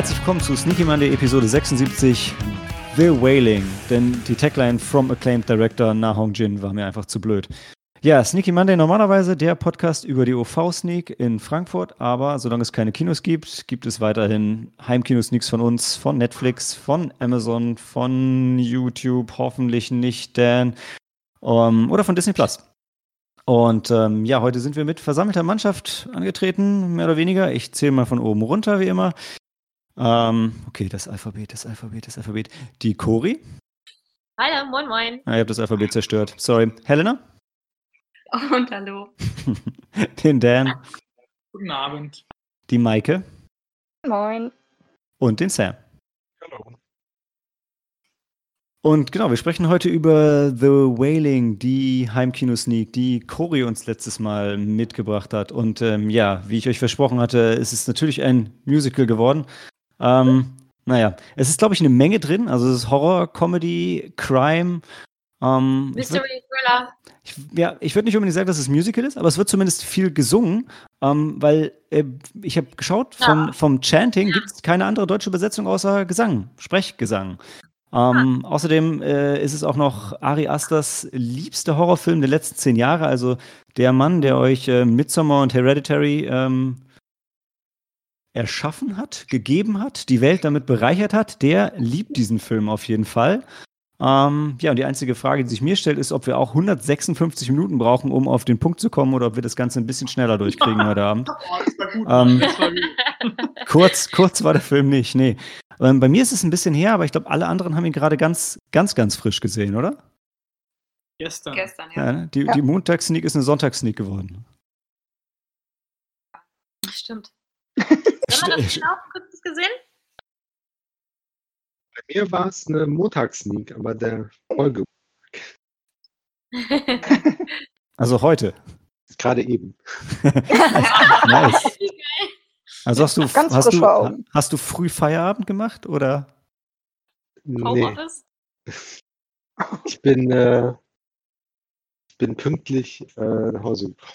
Herzlich willkommen zu Sneaky Monday Episode 76 The Wailing. Denn die Tagline From Acclaimed Director Na Hong Jin war mir einfach zu blöd. Ja, Sneaky Monday normalerweise der Podcast über die OV-Sneak in Frankfurt, aber solange es keine Kinos gibt, gibt es weiterhin Heimkino-Sneaks von uns, von Netflix, von Amazon, von YouTube, hoffentlich nicht Dan um, oder von Disney Plus. Und ähm, ja, heute sind wir mit versammelter Mannschaft angetreten, mehr oder weniger. Ich zähle mal von oben runter, wie immer. Ähm, okay, das Alphabet, das Alphabet, das Alphabet. Die Cori. Hallo, moin, moin. Ah, ihr habt das Alphabet zerstört. Sorry. Helena? Und hallo. Den Dan. Guten Abend. Die Maike. Moin. Und den Sam. Hallo. Und genau, wir sprechen heute über The Wailing, die Heimkino-Sneak, die Cori uns letztes Mal mitgebracht hat. Und ähm, ja, wie ich euch versprochen hatte, ist es natürlich ein Musical geworden. Ähm, naja, es ist, glaube ich, eine Menge drin. Also es ist Horror, Comedy, Crime. Ähm, Mystery Thriller. ich, ja, ich würde nicht unbedingt sagen, dass es Musical ist, aber es wird zumindest viel gesungen, ähm, weil äh, ich habe geschaut, von, Ja. vom Chanting gibt es keine andere deutsche Übersetzung außer Gesang, Sprechgesang. Ähm, Außerdem äh, ist es auch noch Ari Asters liebster Horrorfilm der letzten zehn Jahre, also der Mann, der euch äh, Midsommar und Hereditary ähm, erschaffen hat, gegeben hat, die Welt damit bereichert hat, der liebt diesen Film auf jeden Fall. Ähm, ja, und die einzige Frage, die sich mir stellt, ist, ob wir auch 156 Minuten brauchen, um auf den Punkt zu kommen, oder ob wir das Ganze ein bisschen schneller durchkriegen heute Abend. Oh. Ähm. Kurz, kurz war der Film nicht, nee. Ähm, bei mir ist es ein bisschen her, aber ich glaube, alle anderen haben ihn gerade ganz, ganz, ganz frisch gesehen, oder? Gestern. Gestern, Ja, ja. ne? die, Ja. die Montagssneak ist eine Sonntagssneak geworden. Stimmt. Haben wir das genau kurz gesehen? Bei mir war es eine Montagssneak, aber der Folge Also heute. gerade eben. nice. Also hast du, Ganz hast, du, Augen. hast du früh Feierabend gemacht oder? Nee, Homeoffice? ich bin, äh, ich bin pünktlich äh, nach Hause gekommen.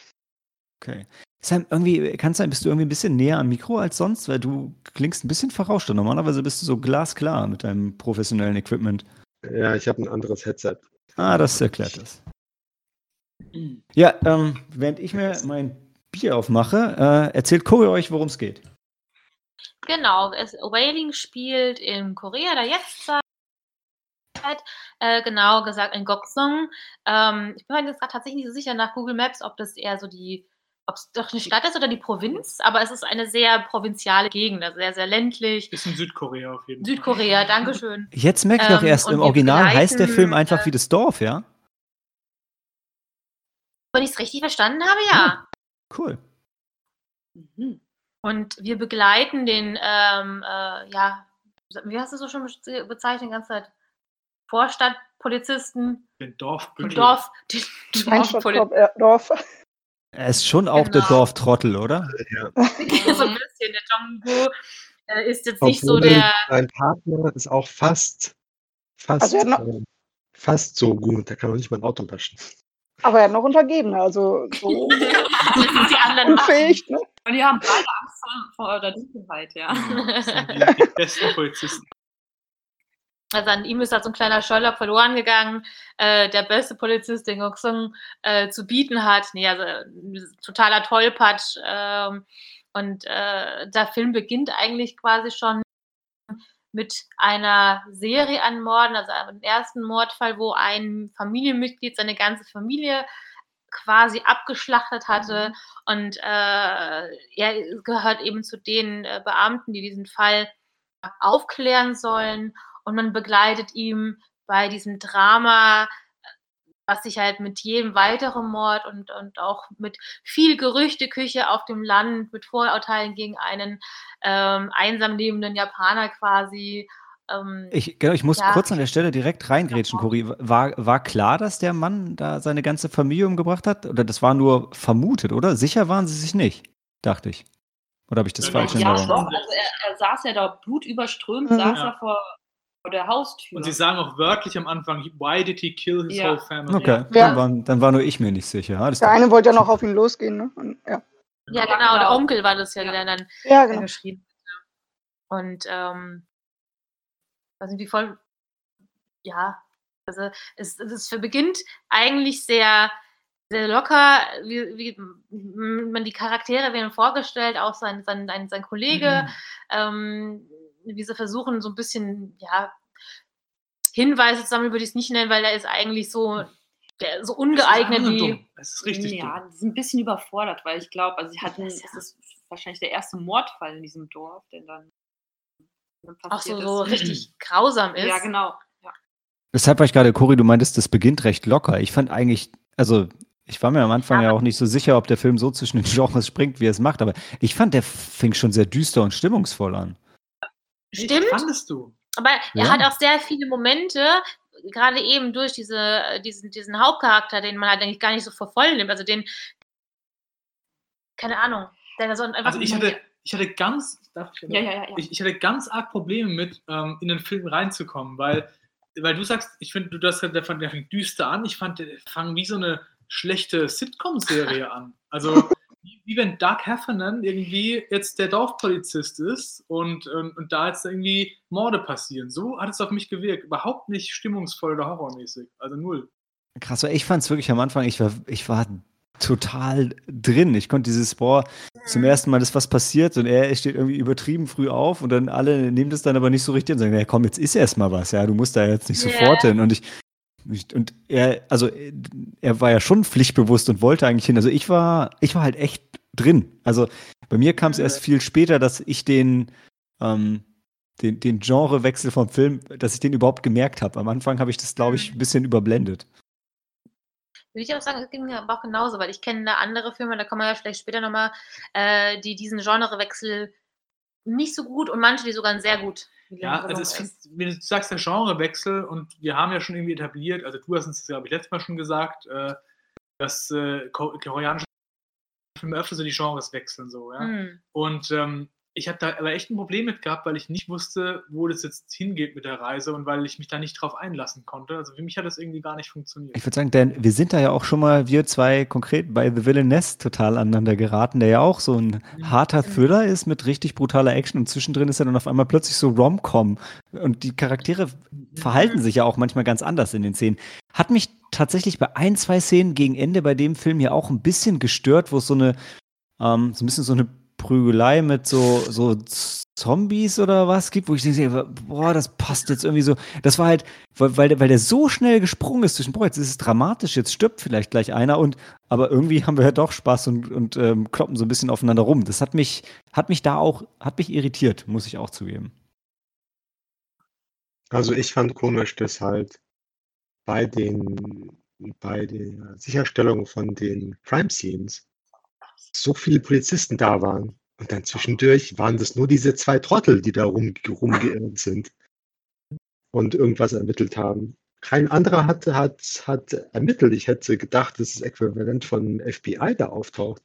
Okay. Sam, irgendwie, kann es sein, bist du irgendwie ein bisschen näher am Mikro als sonst? Weil du klingst ein bisschen verrauschter. Normalerweise bist du so glasklar mit deinem professionellen Equipment. Ja, ich habe ein anderes Headset. Ah, das erklärt das. Ja, ähm, während ich mir mein Bier aufmache, äh, erzählt Cory euch, worum es geht. Genau, es, Wailing spielt in Korea der Jetztzeit. Äh, genau gesagt in Gokseong. Ähm, ich bin mir jetzt gerade tatsächlich nicht so sicher nach Google Maps, ob das eher so die, ob es doch eine Stadt ist oder die Provinz, aber es ist eine sehr provinziale Gegend, also sehr, sehr ländlich. Ist in Südkorea auf jeden Fall. Südkorea, Dankeschön. Jetzt merke ich Ähm, erst, und im Original heißt der Film einfach äh, wie das Dorf, ja? Wenn ich es richtig verstanden habe, ja. Cool. Und wir begleiten den, ähm, äh, ja, wie hast du so schon be- bezeichnet, die ganze Zeit? Vorstadtpolizisten, Den den Dorfbündel. Dorf, den Dorfpolizisten. Dorf, Dorf. Er ist schon auch der Genau. Dorftrottel, oder? so ein bisschen. Der Jongbu äh, ist jetzt nicht so Obwohl der. Sein Partner ist auch fast, fast, Also noch- äh, fast so gut. Der kann auch nicht mal ein Auto waschen. Aber er hat noch Untergebene, also so die anderen unfähig. Ne? Und die haben beide Angst vor, vor der Dunkelheit, ja. Das sind die, die besten Polizisten. Also an ihm ist halt so ein kleiner Sherlock verloren gegangen, äh, der beste Polizist, den Goksung äh, zu bieten hat. Nee, also totaler Tollpatsch. Ähm, und äh, der Film beginnt eigentlich quasi schon mit einer Serie an Morden, also dem ersten Mordfall, wo ein Familienmitglied seine ganze Familie quasi abgeschlachtet hatte. Und äh, er gehört eben zu den äh, Beamten, die diesen Fall aufklären sollen. Und man begleitet ihn bei diesem Drama, was sich halt mit jedem weiteren Mord und, und auch mit viel Gerüchteküche auf dem Land, mit Vorurteilen gegen einen ähm, einsam lebenden Japaner quasi. Ähm, Ich, genau, ich muss Ja. kurz an der Stelle direkt reingrätschen, Cory. War, war klar, dass der Mann da seine ganze Familie umgebracht hat? Oder das war nur vermutet, oder? Sicher waren sie sich nicht, dachte ich. Oder habe ich das Ja, falsch in Ja, Erinnerung? doch. Also er, er saß ja da blutüberströmt, Mhm. saß Ja. er vor der Haustür. Und sie sagen auch wörtlich am Anfang, why did he kill his Ja. whole family? Okay, Ja. dann, war, dann war nur ich mir nicht sicher. Alles Der eine wollte ja noch auf ihn losgehen. Ne? Und, ja. ja, genau, der Onkel war das ja, der dann ja, genau. geschrieben Und ähm, nicht, wie voll, ja, also es, es beginnt eigentlich sehr, sehr locker, wie, wie man die Charaktere werden vorgestellt, auch sein, sein, sein, sein Kollege, Mhm. ähm, wie sie versuchen, so ein bisschen, ja, Hinweise zu sammeln, würde ich es nicht nennen, weil er ist eigentlich so, der, so ungeeignet Das ist wie. Es ist richtig ja, dumm. die sind ein bisschen überfordert, weil ich glaube, also sie hatten, Das, es ja. ist wahrscheinlich der erste Mordfall in diesem Dorf, der dann, dann Auch so, so ist. richtig grausam ist. Ja, genau. Ja. Deshalb war ich gerade, Cory, du meintest, das beginnt recht locker. Ich fand eigentlich, also ich war mir am Anfang ja auch nicht so sicher, ob der Film so zwischen den Genres springt, wie er es macht, aber ich fand, der fing schon sehr düster und stimmungsvoll an. Stimmt. Fandest du? Aber er Ja. hat auch sehr viele Momente, gerade eben durch diese, diesen, diesen Hauptcharakter, den man halt eigentlich gar nicht so voll nimmt. Also den, keine Ahnung, der so einfach. Also ich hatte, ich hatte ganz, darf ich, Ja, ja. Ich, ich hatte ganz arg Probleme mit, ähm, in den Film reinzukommen, weil, weil du sagst, ich finde, du hast gesagt, der, fand- der fängt düster an. Ich fand, der fang wie so eine schlechte Sitcom-Serie an. Also wie, wie wenn Doug Heffernan irgendwie jetzt der Dorfpolizist ist und, und, und da jetzt irgendwie Morde passieren. So hat es auf mich gewirkt. Überhaupt nicht stimmungsvoll oder horrormäßig. Also null. Krass, weil ich fand es wirklich am Anfang, ich war, ich war total drin. Ich konnte dieses, boah, zum ersten Mal ist was passiert und er steht irgendwie übertrieben früh auf und dann alle nehmen das dann aber nicht so richtig und sagen, ja komm, jetzt ist erst mal was, ja, du musst da jetzt nicht Ja. sofort hin. Und ich- und er, also er war ja schon pflichtbewusst und wollte eigentlich hin. Also ich war, ich war halt echt drin. Also bei mir kam es erst viel später, dass ich den, ähm, den, den Genrewechsel vom Film, dass ich den überhaupt gemerkt habe. Am Anfang habe ich das, glaube ich, ein bisschen überblendet. Würde ich auch sagen, es ging mir aber auch genauso, weil ich kenne da andere Filme, da kommen wir ja vielleicht später nochmal, äh, die diesen Genrewechsel nicht so gut und manche, die sogar sehr gut. Ja, also es ist. wenn du sagst, der Genrewechsel und wir haben ja schon irgendwie etabliert, also du hast uns, glaube ich, letztes Mal schon gesagt, äh, dass äh, ko- koreanische Filme öfter so die Genres wechseln so, ja. Hm. Und ähm, ich habe da aber echt ein Problem mit gehabt, weil ich nicht wusste, wo das jetzt hingeht mit der Reise und weil ich mich da nicht drauf einlassen konnte. Also für mich hat das irgendwie gar nicht funktioniert. Ich würde sagen, denn wir sind da ja auch schon mal, wir zwei konkret, bei The Villainess total aneinander geraten, der ja auch so ein harter Thriller ist mit richtig brutaler Action und zwischendrin ist er dann auf einmal plötzlich so Rom-Com. Und die Charaktere verhalten sich ja auch manchmal ganz anders in den Szenen. Hat mich tatsächlich bei ein, zwei Szenen gegen Ende bei dem Film hier auch ein bisschen gestört, wo es so eine, ähm, so ein bisschen so eine Prügelei mit so, so Zombies oder was gibt, wo ich denke, boah, das passt jetzt irgendwie so. Das war halt, weil, weil, der, so schnell gesprungen ist zwischen, boah, jetzt ist es dramatisch, jetzt stirbt vielleicht gleich einer und, aber irgendwie haben wir ja doch Spaß und, und ähm, kloppen so ein bisschen aufeinander rum. Das hat mich, hat mich da auch, hat mich irritiert, muss ich auch zugeben. Also ich fand komisch, dass halt bei den, bei der Sicherstellung von den Crime Scenes so viele Polizisten da waren. Und dann zwischendurch waren das nur diese zwei Trottel, die da rum, rumgeirrt sind und irgendwas ermittelt haben. Kein anderer hat, hat, hat ermittelt. Ich hätte gedacht, dass das Äquivalent von FBI da auftaucht.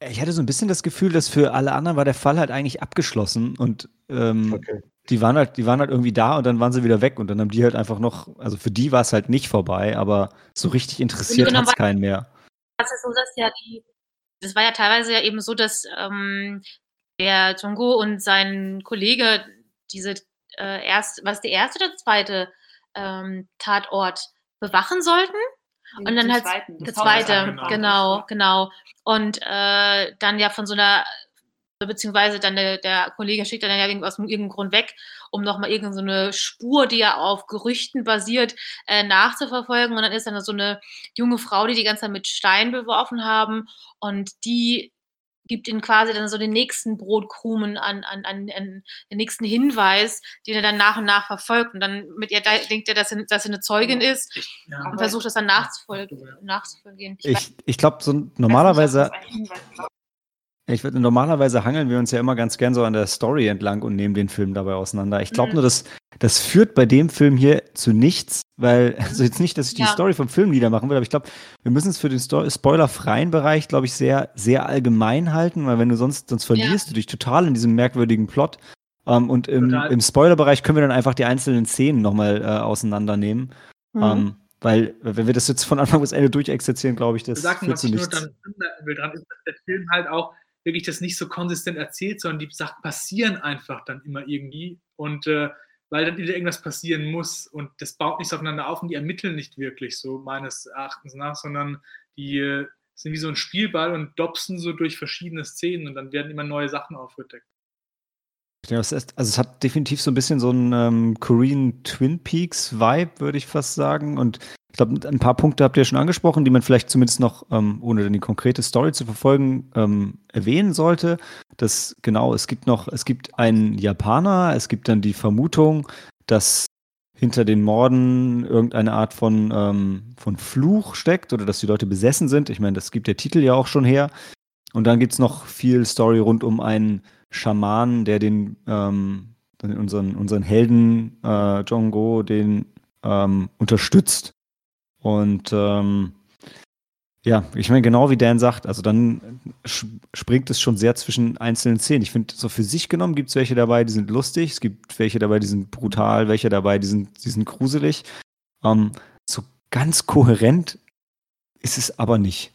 Ich hatte so ein bisschen das Gefühl, dass für alle anderen war der Fall halt eigentlich abgeschlossen und ähm, Okay. die waren halt, die waren halt irgendwie da und dann waren sie wieder weg und dann haben die halt einfach noch, also für die war es halt nicht vorbei, aber so richtig interessiert genommen hat es keinen mehr. Das ist so, dass ja die, das war ja teilweise ja eben so, dass ähm, der Tongo und sein Kollege diese äh, erst, was der erste oder zweite ähm, Tatort bewachen sollten. Und dann Den halt der zweite, genau, genau. Und äh, dann ja von so einer, beziehungsweise dann der, der Kollege schickt dann ja aus irgendeinem Grund weg, um nochmal irgendeine Spur, die ja auf Gerüchten basiert, äh, nachzuverfolgen. Und dann ist dann so eine junge Frau, die die ganze Zeit mit Stein beworfen haben und die gibt ihnen quasi dann so den nächsten Brotkrumen an, an, an, an den nächsten Hinweis, den er dann nach und nach verfolgt. Und dann mit ihr da- denkt er, dass sie, dass sie eine Zeugin ist Ich, ja. und versucht das dann nachzufolgen. nachzufolgen. Ich Ich, ich glaube, so normalerweise, ich würde normalerweise hangeln wir uns ja immer ganz gern so an der Story entlang und nehmen den Film dabei auseinander. Ich glaube Mhm. nur, dass das führt bei dem Film hier zu nichts, weil also jetzt nicht, dass ich die Ja. Story vom Film niedermachen will, aber ich glaube, wir müssen es für den spoilerfreien Bereich, glaube ich, sehr sehr allgemein halten, weil wenn du sonst sonst verlierst du dich total in diesem merkwürdigen Plot. Ähm, und im, Total. im Spoilerbereich können wir dann einfach die einzelnen Szenen nochmal äh, auseinandernehmen. Mhm. Ähm, weil, wenn wir das jetzt von Anfang bis Ende durchexerzieren, glaube ich, das sagen, führt was ich nur dann will dran, ist, dass der Film halt auch wirklich das nicht so konsistent erzählt, sondern die Sachen passieren einfach dann immer irgendwie und äh, weil dann wieder irgendwas passieren muss und das baut nichts aufeinander auf und die ermitteln nicht wirklich so meines Erachtens nach, sondern die äh, sind wie so ein Spielball und dopsen so durch verschiedene Szenen und dann werden immer neue Sachen aufgedeckt. Also es hat definitiv so ein bisschen so einen ähm, Korean Twin Peaks Vibe, würde ich fast sagen. Und ich glaube, ein paar Punkte habt ihr schon angesprochen, die man vielleicht zumindest noch, ähm, ohne dann die konkrete Story zu verfolgen, ähm, erwähnen sollte. Das genau, es gibt noch, es gibt einen Japaner, es gibt dann die Vermutung, dass hinter den Morden irgendeine Art von, ähm, von Fluch steckt oder dass die Leute besessen sind. Ich meine, das gibt der Titel ja auch schon her. Und dann gibt es noch viel Story rund um einen Schamanen, der den, ähm, unseren, unseren Helden äh, Jongo den ähm, unterstützt. Und ähm, ja, ich meine, genau wie Dan sagt, also dann springt es schon sehr zwischen einzelnen Szenen. Ich finde, so für sich genommen gibt es welche dabei, die sind lustig, es gibt welche dabei, die sind brutal, welche dabei, die sind, die sind gruselig. Ähm, so ganz kohärent ist es aber nicht.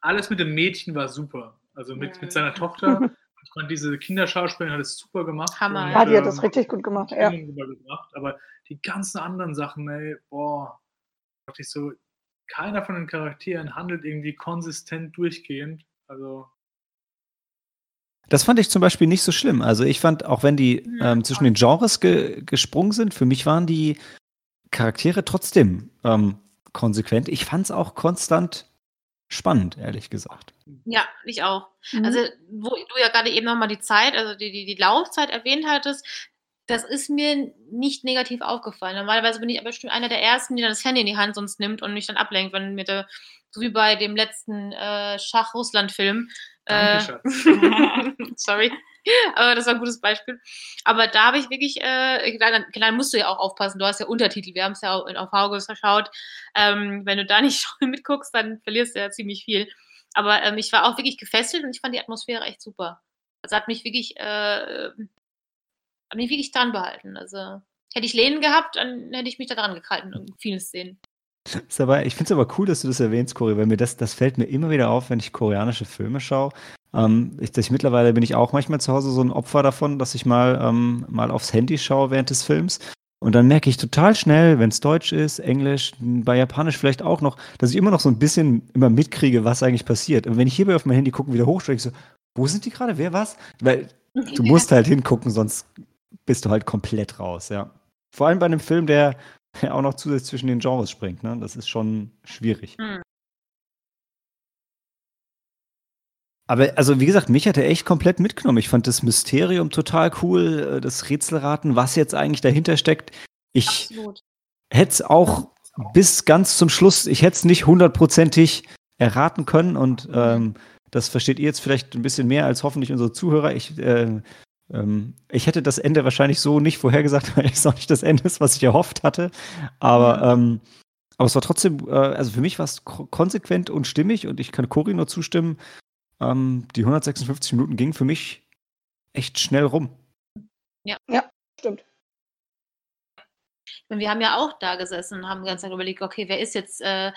Alles mit dem Mädchen war super. Also mit, mit seiner Tochter Ich fand diese Kinderschauspielerin hat es super gemacht. Hammer. und, Ja, die hat das ähm, richtig gut gemacht. Ja. Rübergebracht. Aber die ganzen anderen Sachen, ey, boah, dachte ich so, keiner von den Charakteren handelt irgendwie konsistent durchgehend. Also, Das fand ich zum Beispiel nicht so schlimm. Also ich fand, auch wenn die ähm, zwischen den Genres ge gesprungen sind, für mich waren die Charaktere trotzdem ähm, konsequent. Ich fand es auch konstant spannend, ehrlich gesagt. Ja, ich auch. Mhm. Also, wo du ja gerade eben nochmal die Zeit, also die, die, die Laufzeit erwähnt hattest, das ist mir nicht negativ aufgefallen. Normalerweise bin ich aber bestimmt einer der Ersten, die dann das Handy in die Hand sonst nimmt und mich dann ablenkt, wenn mir der, so wie bei dem letzten äh, Schach-Russland-Film. Äh, danke, sorry. Aber das war ein gutes Beispiel. Aber da habe ich wirklich, äh, klar, klar, musst du ja auch aufpassen. Du hast ja Untertitel. Wir haben es ja auch auf Hauges verschaut. Ähm, wenn du da nicht mitguckst, dann verlierst du ja ziemlich viel. Aber ähm, ich war auch wirklich gefesselt und ich fand die Atmosphäre echt super. Also hat mich wirklich, äh, hat mich wirklich dran behalten. Also hätte ich Lehnen gehabt, dann hätte ich mich da dran gehalten in vielen Szenen. Ist aber, ich finde es aber cool, dass du das erwähnst, Cory, weil mir das, das fällt mir immer wieder auf, wenn ich koreanische Filme schaue. Ähm, ich, ich, mittlerweile bin ich auch manchmal zu Hause so ein Opfer davon, dass ich mal, ähm, mal aufs Handy schaue während des Films. Und dann merke ich total schnell, wenn es Deutsch ist, Englisch, bei Japanisch vielleicht auch noch, dass ich immer noch so ein bisschen immer mitkriege, was eigentlich passiert. Und wenn ich hierbei auf mein Handy gucke, wieder hochstelle, ich so, wo sind die gerade? Wer was? Weil du musst halt hingucken, sonst bist du halt komplett raus, ja. Vor allem bei einem Film, der ja auch noch zusätzlich zwischen den Genres springt, ne? Das ist schon schwierig. Hm. Aber also wie gesagt, mich hat er echt komplett mitgenommen. Ich fand das Mysterium total cool, äh, das Rätselraten, was jetzt eigentlich dahinter steckt. Ich hätte es auch bis ganz zum Schluss, ich hätte es nicht hundertprozentig erraten können und ähm, das versteht ihr jetzt vielleicht ein bisschen mehr als hoffentlich unsere Zuhörer. Ich, äh, ähm, ich hätte das Ende wahrscheinlich so nicht vorhergesagt, weil es auch nicht das Ende ist, was ich erhofft hatte. Aber, ähm, aber es war trotzdem, äh, also für mich war es ko- konsequent und stimmig und ich kann Cory nur zustimmen. Ähm, die 156 Minuten gingen für mich echt schnell rum. Stimmt. Und wir haben ja auch da gesessen und haben die ganze Zeit überlegt, okay, wer ist jetzt, äh,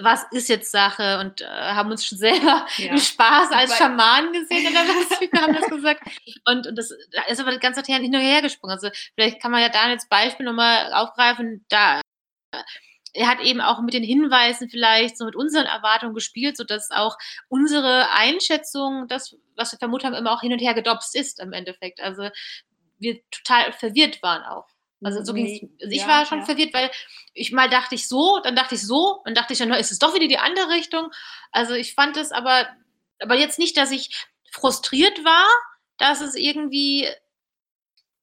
was ist jetzt Sache und äh, haben uns schon selber Ja. im Spaß als Schamanen gesehen oder was, wir haben das gesagt. Und, und das da ist aber die ganze Zeit hin und her gesprungen. Also vielleicht kann man ja da als Beispiel nochmal aufgreifen, da äh, er hat eben auch mit den Hinweisen vielleicht so mit unseren Erwartungen gespielt, sodass auch unsere Einschätzung, das, was wir vermutet haben, immer auch hin und her gedopst ist im Endeffekt. Also wir total verwirrt waren auch. Also so ging's. Also ich ja, war schon ja. verwirrt, weil ich mal dachte ich so, dann dachte ich so, dann dachte ich dann, ist es doch wieder die andere Richtung. Also ich fand es aber, aber jetzt nicht, dass ich frustriert war, dass es irgendwie,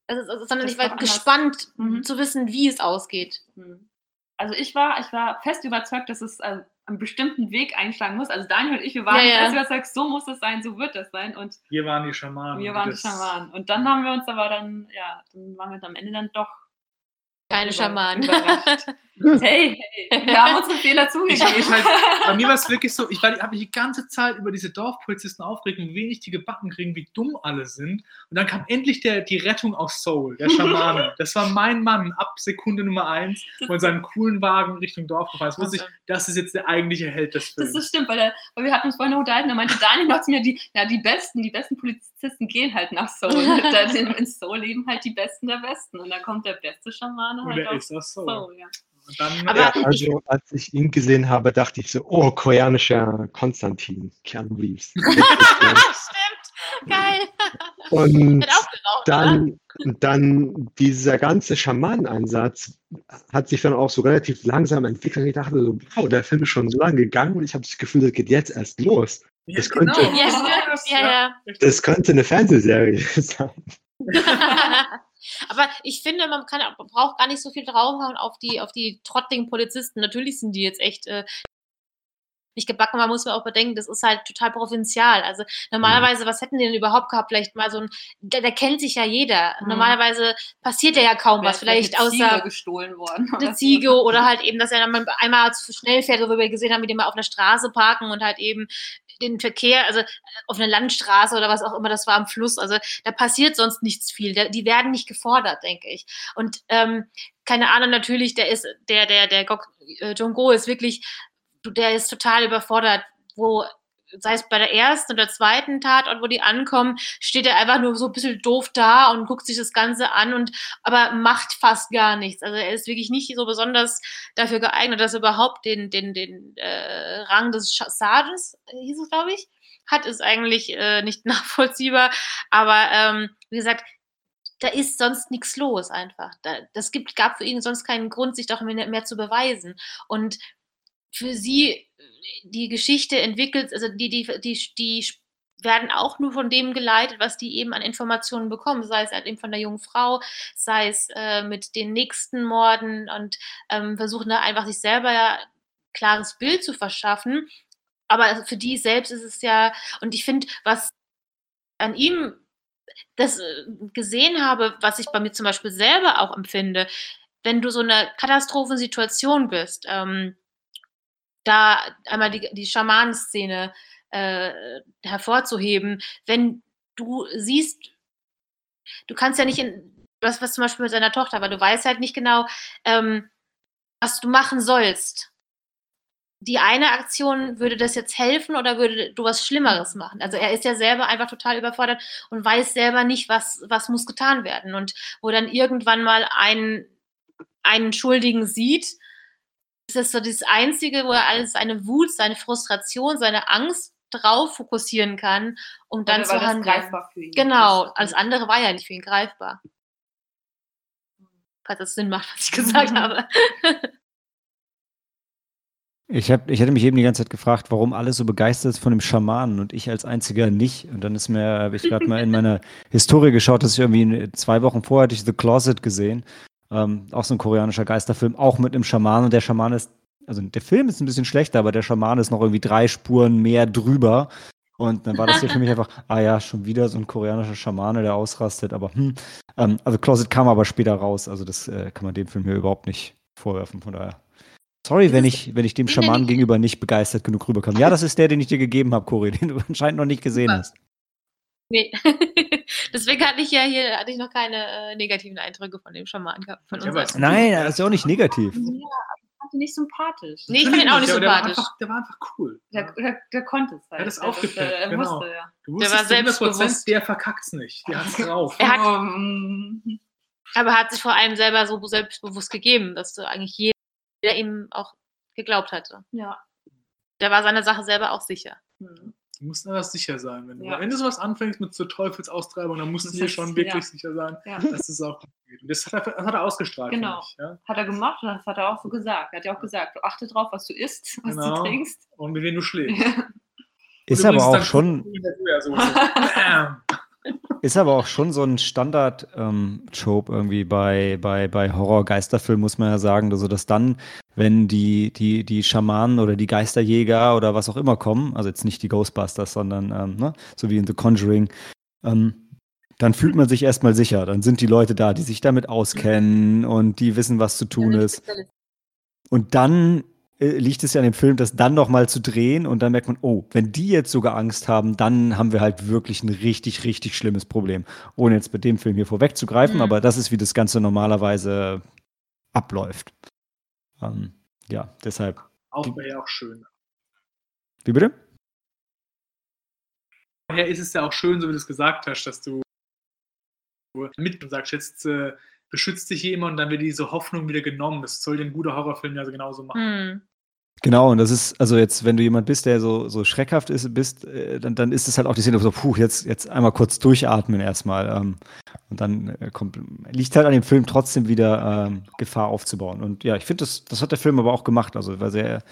also, also, sondern Das ich war gespannt Mhm. zu wissen, wie es ausgeht. Hm. Also ich war, ich war fest überzeugt, dass es äh, einen bestimmten Weg einschlagen muss. Also Daniel und ich, wir waren Ja, ja. fest überzeugt, so muss es sein, so wird es sein. Und Wir waren die Schamanen. wir waren die Schamanen. Und dann haben wir uns aber dann, ja, dann waren wir am Ende dann doch Keine Schamanen. Hey, hey, wir haben uns einen Fehler zugegeben. Ich, ich halt, bei mir war es wirklich so, ich habe mich die ganze Zeit über diese Dorfpolizisten aufgeregt, wie wenig die gebacken kriegen, wie dumm alle sind. Und dann kam endlich der, die Rettung aus Soul, der Schamane. Das war mein Mann ab Sekunde Nummer eins von seinem coolen Wagen Richtung Dorf gefahren. Das wusste ich, das ist jetzt der eigentliche Held des Films. Das ist stimmt, weil, der, weil wir hatten uns vorhin unterhalten, da meinte Daniel noch zu mir, die, ja, die besten, die besten Polizisten gehen halt nach Soul. in Soul leben halt die Besten der Besten. Und da kommt der beste Schamane Und halt der aus ist aus Soul. Soul ja. Und dann, Aber- Ja, also als ich ihn gesehen habe, dachte ich so, oh, koreanischer Konstantin, Keanu Reeves. Stimmt. Geil. Und oder? dann, dann dieser ganze Schamaneneinsatz hat sich dann auch so relativ langsam entwickelt. Ich dachte so, wow, der Film ist schon so lange gegangen und ich habe das Gefühl, das geht jetzt erst los. ja, das könnte- genau das, Ja, ja. Das könnte eine Fernsehserie sein. Aber ich finde, man kann, braucht gar nicht so viel draufhauen auf die, auf die trottligen Polizisten. Natürlich sind die jetzt echt äh, nicht gebacken, man muss mir auch bedenken, das ist halt total provinzial. Also normalerweise, was hätten die denn überhaupt gehabt? Vielleicht mal so ein, der, der kennt sich ja jeder. Mhm. Normalerweise passiert ja ja kaum was. Vielleicht eine Ziege außer gestohlen worden. eine so. Ziege oder halt eben, dass er dann mal einmal zu schnell fährt, wo wir gesehen haben, wie die mal auf einer Straße parken und halt eben den Verkehr, also auf einer Landstraße oder was auch immer, das war am Fluss. Also da passiert sonst nichts viel. Die werden nicht gefordert, denke ich. Und ähm, keine Ahnung, natürlich, der ist, der, der, der Gok, äh, Jongo ist wirklich, der ist total überfordert, wo sei es bei der ersten oder zweiten Tatort, wo die ankommen, steht er einfach nur so ein bisschen doof da und guckt sich das Ganze an und aber macht fast gar nichts. Also er ist wirklich nicht so besonders dafür geeignet, dass er überhaupt den, den, den äh, Rang des Sergeants, äh, hieß es, glaube ich, hat, ist eigentlich äh, nicht nachvollziehbar. Aber ähm, wie gesagt, da ist sonst nichts los einfach. Da, das gibt, gab für ihn sonst keinen Grund, sich doch mehr, mehr zu beweisen. Und für sie die Geschichte entwickelt, also die, die, die, die werden auch nur von dem geleitet, was die eben an Informationen bekommen, sei es halt eben von der jungen Frau, sei es äh, mit den nächsten Morden und ähm, versuchen da einfach sich selber ja klares Bild zu verschaffen. Aber für die selbst ist es ja, und ich finde, was an ihm das äh, gesehen habe, was ich bei mir zum Beispiel selber auch empfinde, wenn du so eine Katastrophensituation bist, ähm, da einmal die, die Schamanenszene äh, hervorzuheben, wenn du siehst, du kannst ja nicht in, was, was zum Beispiel mit seiner Tochter, weil du weißt halt nicht genau, ähm, was du machen sollst. Die eine Aktion würde das jetzt helfen oder würde du was Schlimmeres machen? Also er ist ja selber einfach total überfordert und weiß selber nicht, was, was muss getan werden. Und wo dann irgendwann mal einen, einen Schuldigen sieht, ist das so das Einzige, wo er alles seine Wut, seine Frustration, seine Angst drauf fokussieren kann, um dann Weil zu das handeln. greifbar für ihn Genau, alles andere war ja nicht für ihn greifbar. Falls das Sinn macht, was ich gesagt habe. Ich, hab, ich hätte mich eben die ganze Zeit gefragt, warum alle so begeistert sind von dem Schamanen und ich als einziger nicht. Und dann ist mir, habe ich gerade mal in meiner Historie geschaut, dass ich irgendwie in- zwei Wochen vorher hatte ich The Closet gesehen. Ähm, auch so ein koreanischer Geisterfilm, auch mit einem Schamanen. Und der Schaman ist, also der Film ist ein bisschen schlechter, aber der Schaman ist noch irgendwie drei Spuren mehr drüber. Und dann war das hier für mich einfach, ah ja, schon wieder so ein koreanischer Schamane, der ausrastet. Aber hm, ähm, also Closet kam aber später raus. Also das äh, kann man dem Film hier überhaupt nicht vorwerfen. Von daher. Sorry, wenn ich, wenn ich dem Schamanen nee. gegenüber nicht begeistert genug rüberkam. Ja, das ist der, den ich dir gegeben habe, Cory, den du anscheinend noch nicht gesehen Super. hast. Nee. Deswegen hatte ich ja hier hatte ich noch keine äh, negativen Eindrücke von dem Schaman gehabt. Von Ja, Nein, das ist ja auch nicht negativ. Ja, ich fand ihn nicht sympathisch. Nee, ich fand ihn auch nicht der, der war sympathisch. einfach, der war einfach cool. Der, der, der konnte es halt. Er hat es Der- aufgepeppt, Er genau. wusste, ja. Du Der war wusstest zu 100%, selbstbewusst. der verkackt's nicht. Der hat's drauf. Er hat- Um, Aber er hat sich vor allem selber so selbstbewusst gegeben, dass du eigentlich jeder ihm auch geglaubt hatte. ja. Der war seiner Sache selber auch sicher. Hm. Du musst aber sicher sein. Wenn du, Ja. wenn du sowas anfängst mit so Teufelsaustreibung, dann musst du Das dir ist- schon wirklich ja. sicher sein, Ja. dass es auch gut geht. Und das hat er, das hat er ausgestrahlt. Genau. Ich, ja? Hat er gemacht und das hat er auch so gesagt. Er hat ja auch gesagt, du achte drauf, was du isst, was Genau. du trinkst. Und mit wem du schlägst. Ist aber auch schon, ist aber auch schon so ein Standard-Trope irgendwie bei, bei, bei Horror-Geisterfilmen, muss man ja sagen, also dass dann, wenn die, die, die Schamanen oder die Geisterjäger oder was auch immer kommen, also jetzt nicht die Ghostbusters, sondern ähm, ne, so wie in The Conjuring, ähm, dann fühlt man sich erstmal sicher. Dann sind die Leute da, die sich damit auskennen und die wissen, was zu tun ist. Und dann liegt es ja an dem Film, das dann nochmal zu drehen und dann merkt man, oh, wenn die jetzt sogar Angst haben, dann haben wir halt wirklich ein richtig, richtig schlimmes Problem. Ohne jetzt mit dem Film hier vorwegzugreifen, mhm. aber das ist, wie das Ganze normalerweise abläuft. Ähm, ja, deshalb. Auch wäre ja auch schön. Wie bitte? Daher ist es ja auch schön, so wie du es gesagt hast, dass du mit und sagst, jetzt äh, beschützt dich jemand und dann wird diese Hoffnung wieder genommen. Das soll ein guter Horrorfilm ja genauso machen. Mhm. Genau, und das ist, also jetzt, wenn du jemand bist, der so, so schreckhaft ist, bist, äh, dann, dann ist es halt auch die Szene, so, puh, jetzt, jetzt einmal kurz durchatmen erstmal. Ähm, und dann äh, kommt, liegt halt an dem Film trotzdem wieder ähm, Gefahr aufzubauen. Und ja, ich finde, das, das hat der Film aber auch gemacht. Also war sehr,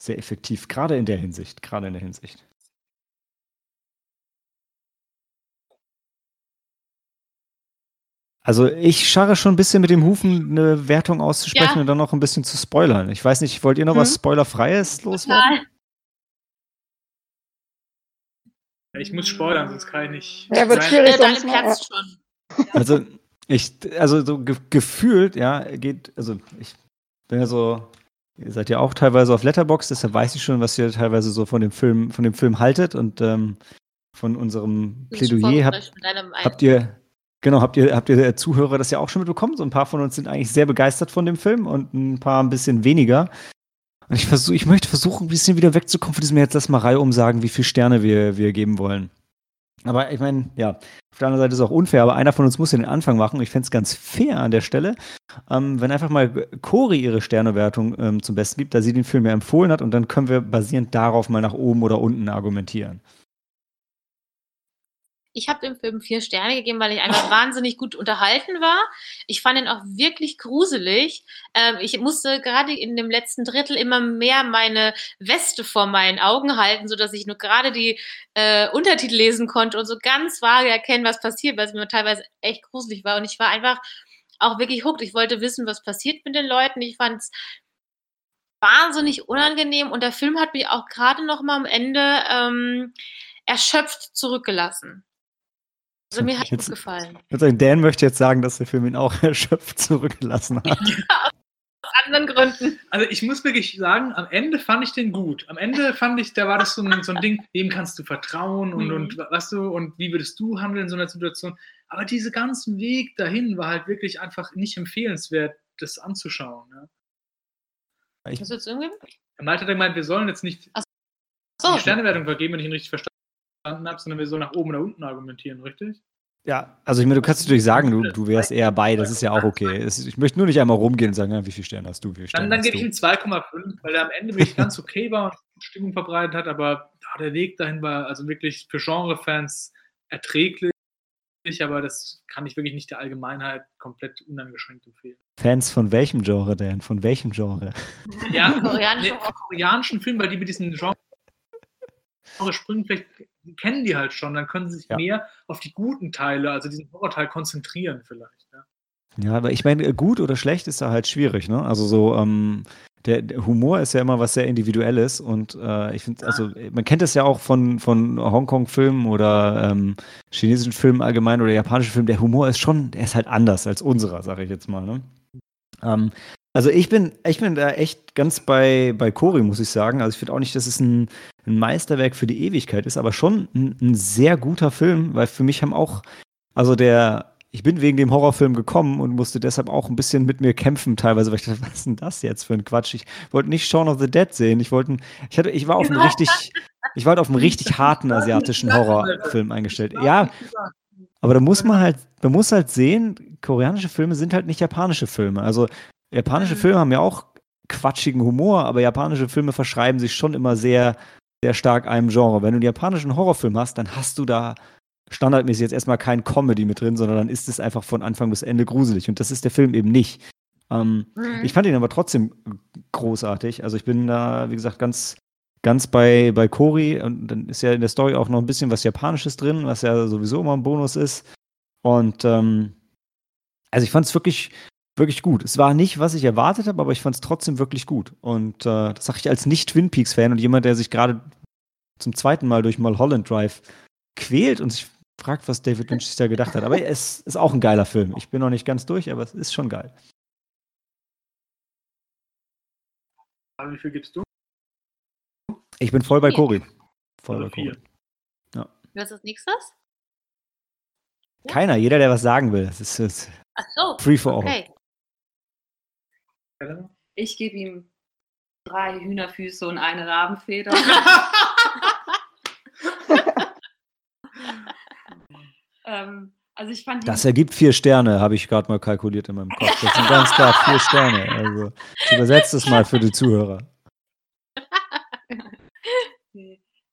sehr effektiv, gerade in der Hinsicht, gerade in der Hinsicht. Also ich scharre schon ein bisschen mit dem Hufen, eine Wertung auszusprechen ja. und dann noch ein bisschen zu spoilern. Ich weiß nicht, wollt ihr noch hm. was Spoilerfreies loswerden? Ich muss spoilern, sonst kann ich nicht. Ja, wird schwierig. Ja, dann platzt schon. Also ich, also so ge gefühlt, ja, geht, also ich bin ja so, ihr seid ja auch teilweise auf Letterbox, deshalb weiß ich schon, was ihr teilweise so von dem Film, von dem Film haltet und ähm, von unserem Plädoyer habt, habt ihr Genau, habt ihr, habt ihr Zuhörer das ja auch schon mitbekommen? So ein paar von uns sind eigentlich sehr begeistert von dem Film und ein paar ein bisschen weniger. Und ich versuche, ich möchte versuchen, ein bisschen wieder wegzukommen von diesem jetzt lass mal Reihe umsagen, wie viele Sterne wir, wir geben wollen. Aber ich meine, ja, auf der anderen Seite ist es auch unfair, aber einer von uns muss ja den Anfang machen. Ich fände es ganz fair an der Stelle, ähm, wenn einfach mal Cori ihre Sternewertung ähm, zum Besten gibt, da sie den Film ja empfohlen hat und dann können wir basierend darauf mal nach oben oder unten argumentieren. Ich habe dem Film vier Sterne gegeben, weil ich einfach wahnsinnig gut unterhalten war. Ich fand ihn auch wirklich gruselig. Ähm, ich musste gerade in dem letzten Drittel immer mehr meine Weste vor meinen Augen halten, sodass ich nur gerade die äh, Untertitel lesen konnte und so ganz vage erkennen, was passiert, weil es mir teilweise echt gruselig war. Und ich war einfach auch wirklich hooked. Ich wollte wissen, was passiert mit den Leuten. Ich fand es wahnsinnig unangenehm und der Film hat mich auch gerade noch mal am Ende ähm, erschöpft zurückgelassen. Also mir hat es gefallen. Dan möchte jetzt sagen, dass der Film ihn auch erschöpft zurückgelassen hat. ja, aus anderen Gründen. Also ich muss wirklich sagen, am Ende fand ich den gut. Am Ende fand ich, da war das so ein, so ein Ding, wem kannst du vertrauen und, mhm. und was du und wie würdest du handeln in so einer Situation. Aber dieser ganze Weg dahin war halt wirklich einfach nicht empfehlenswert, das anzuschauen. Ne? Ich, was willst du irgendwie? Malte hat gemeint, wir sollen jetzt nicht so. die Sternewertung vergeben, wenn ich ihn richtig verstanden verstanden habe, sondern wir sollen nach oben oder unten argumentieren, richtig? Ja, also ich meine, du kannst natürlich sagen, du, du wärst eher bei, das ist ja auch okay. Ich möchte nur nicht einmal rumgehen und sagen, ja, wie viele Sterne hast du? Wie dann dann gebe ich ihm 2,5, weil er am Ende wirklich ganz okay war und Stimmung verbreitet hat, aber oh, der Weg dahin war also wirklich für Genrefans erträglich, aber das kann ich wirklich nicht der Allgemeinheit komplett uneingeschränkt empfehlen. Fans von welchem Genre denn? Von welchem Genre? Ja, koreanischen, nee, koreanischen Film, weil die mit diesen Genre Sprüngen vielleicht kennen die halt schon, dann können sie sich ja. mehr auf die guten Teile, also diesen Horrorteil konzentrieren vielleicht. Ja. Ja, aber ich meine, gut oder schlecht ist da halt schwierig, ne? Also so, ähm, der, der, Humor ist ja immer was sehr Individuelles und äh, ich finde, also man kennt es ja auch von, von Hongkong-Filmen oder ähm, chinesischen Filmen allgemein oder japanischen Filmen, der Humor ist schon, der ist halt anders als unserer, sage ich jetzt mal, ne? Ähm, also ich bin, ich bin da echt ganz bei, bei Cory, muss ich sagen. Also ich finde auch nicht, dass es ein, ein, Meisterwerk für die Ewigkeit ist, aber schon ein, ein, sehr guter Film, weil für mich haben auch, also der, ich bin wegen dem Horrorfilm gekommen und musste deshalb auch ein bisschen mit mir kämpfen, teilweise, weil ich dachte, was ist denn das jetzt für ein Quatsch? Ich wollte nicht Shaun of the Dead sehen. Ich wollte, ich hatte, ich war auf einen richtig, ich war halt auf einen richtig harten asiatischen Horrorfilm eingestellt. Ja, aber da muss man halt, man muss halt sehen, koreanische Filme sind halt nicht japanische Filme. Also Japanische mhm. Filme haben ja auch quatschigen Humor, aber japanische Filme verschreiben sich schon immer sehr, sehr stark einem Genre. Wenn du einen japanischen Horrorfilm hast, dann hast du da standardmäßig jetzt erstmal kein Comedy mit drin, sondern dann ist es einfach von Anfang bis Ende gruselig. Und das ist der Film eben nicht. Ähm, mhm. Ich fand ihn aber trotzdem großartig. Also ich bin da, wie gesagt, ganz, ganz bei, bei Kori. Und dann ist ja in der Story auch noch ein bisschen was Japanisches drin, was ja sowieso immer ein Bonus ist. Und ähm, also ich fand es wirklich, wirklich gut. Es war nicht, was ich erwartet habe, aber ich fand es trotzdem wirklich gut. Und äh, das sage ich als Nicht-Twin Peaks-Fan und jemand, der sich gerade zum zweiten Mal durch Mulholland Drive quält und sich fragt, was David Lynch sich da gedacht hat. Aber es ist auch ein geiler Film. Ich bin noch nicht ganz durch, aber es ist schon geil. Wie viel gibst du? Ich bin voll bei Cory. Voll bei Cory. vier. Was ist das nächstes? Keiner, jeder, der was sagen will. Es ist, ist Ach so. free for all. Helena? Ich gebe ihm drei Hühnerfüße und eine Rabenfeder. ähm, also ich fand Das ergibt vier Sterne, habe ich gerade mal kalkuliert in meinem Kopf. Das sind ganz klar vier Sterne. Also ich übersetze es mal für die Zuhörer.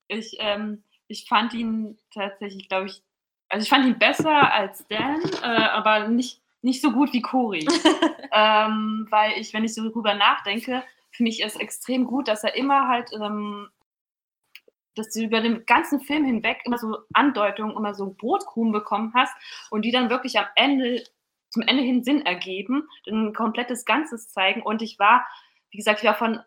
Ich, ähm, ich fand ihn tatsächlich, glaube ich, also ich fand ihn besser als Dan, äh, aber nicht, nicht so gut wie Cory. ähm, weil ich, wenn ich so drüber nachdenke, finde ich es extrem gut, dass er immer halt, ähm, dass du über den ganzen Film hinweg immer so Andeutungen, immer so Brotkrumen bekommen hast und die dann wirklich am Ende, zum Ende hin Sinn ergeben, ein komplettes Ganzes zeigen. Und ich war, wie gesagt, ich war von,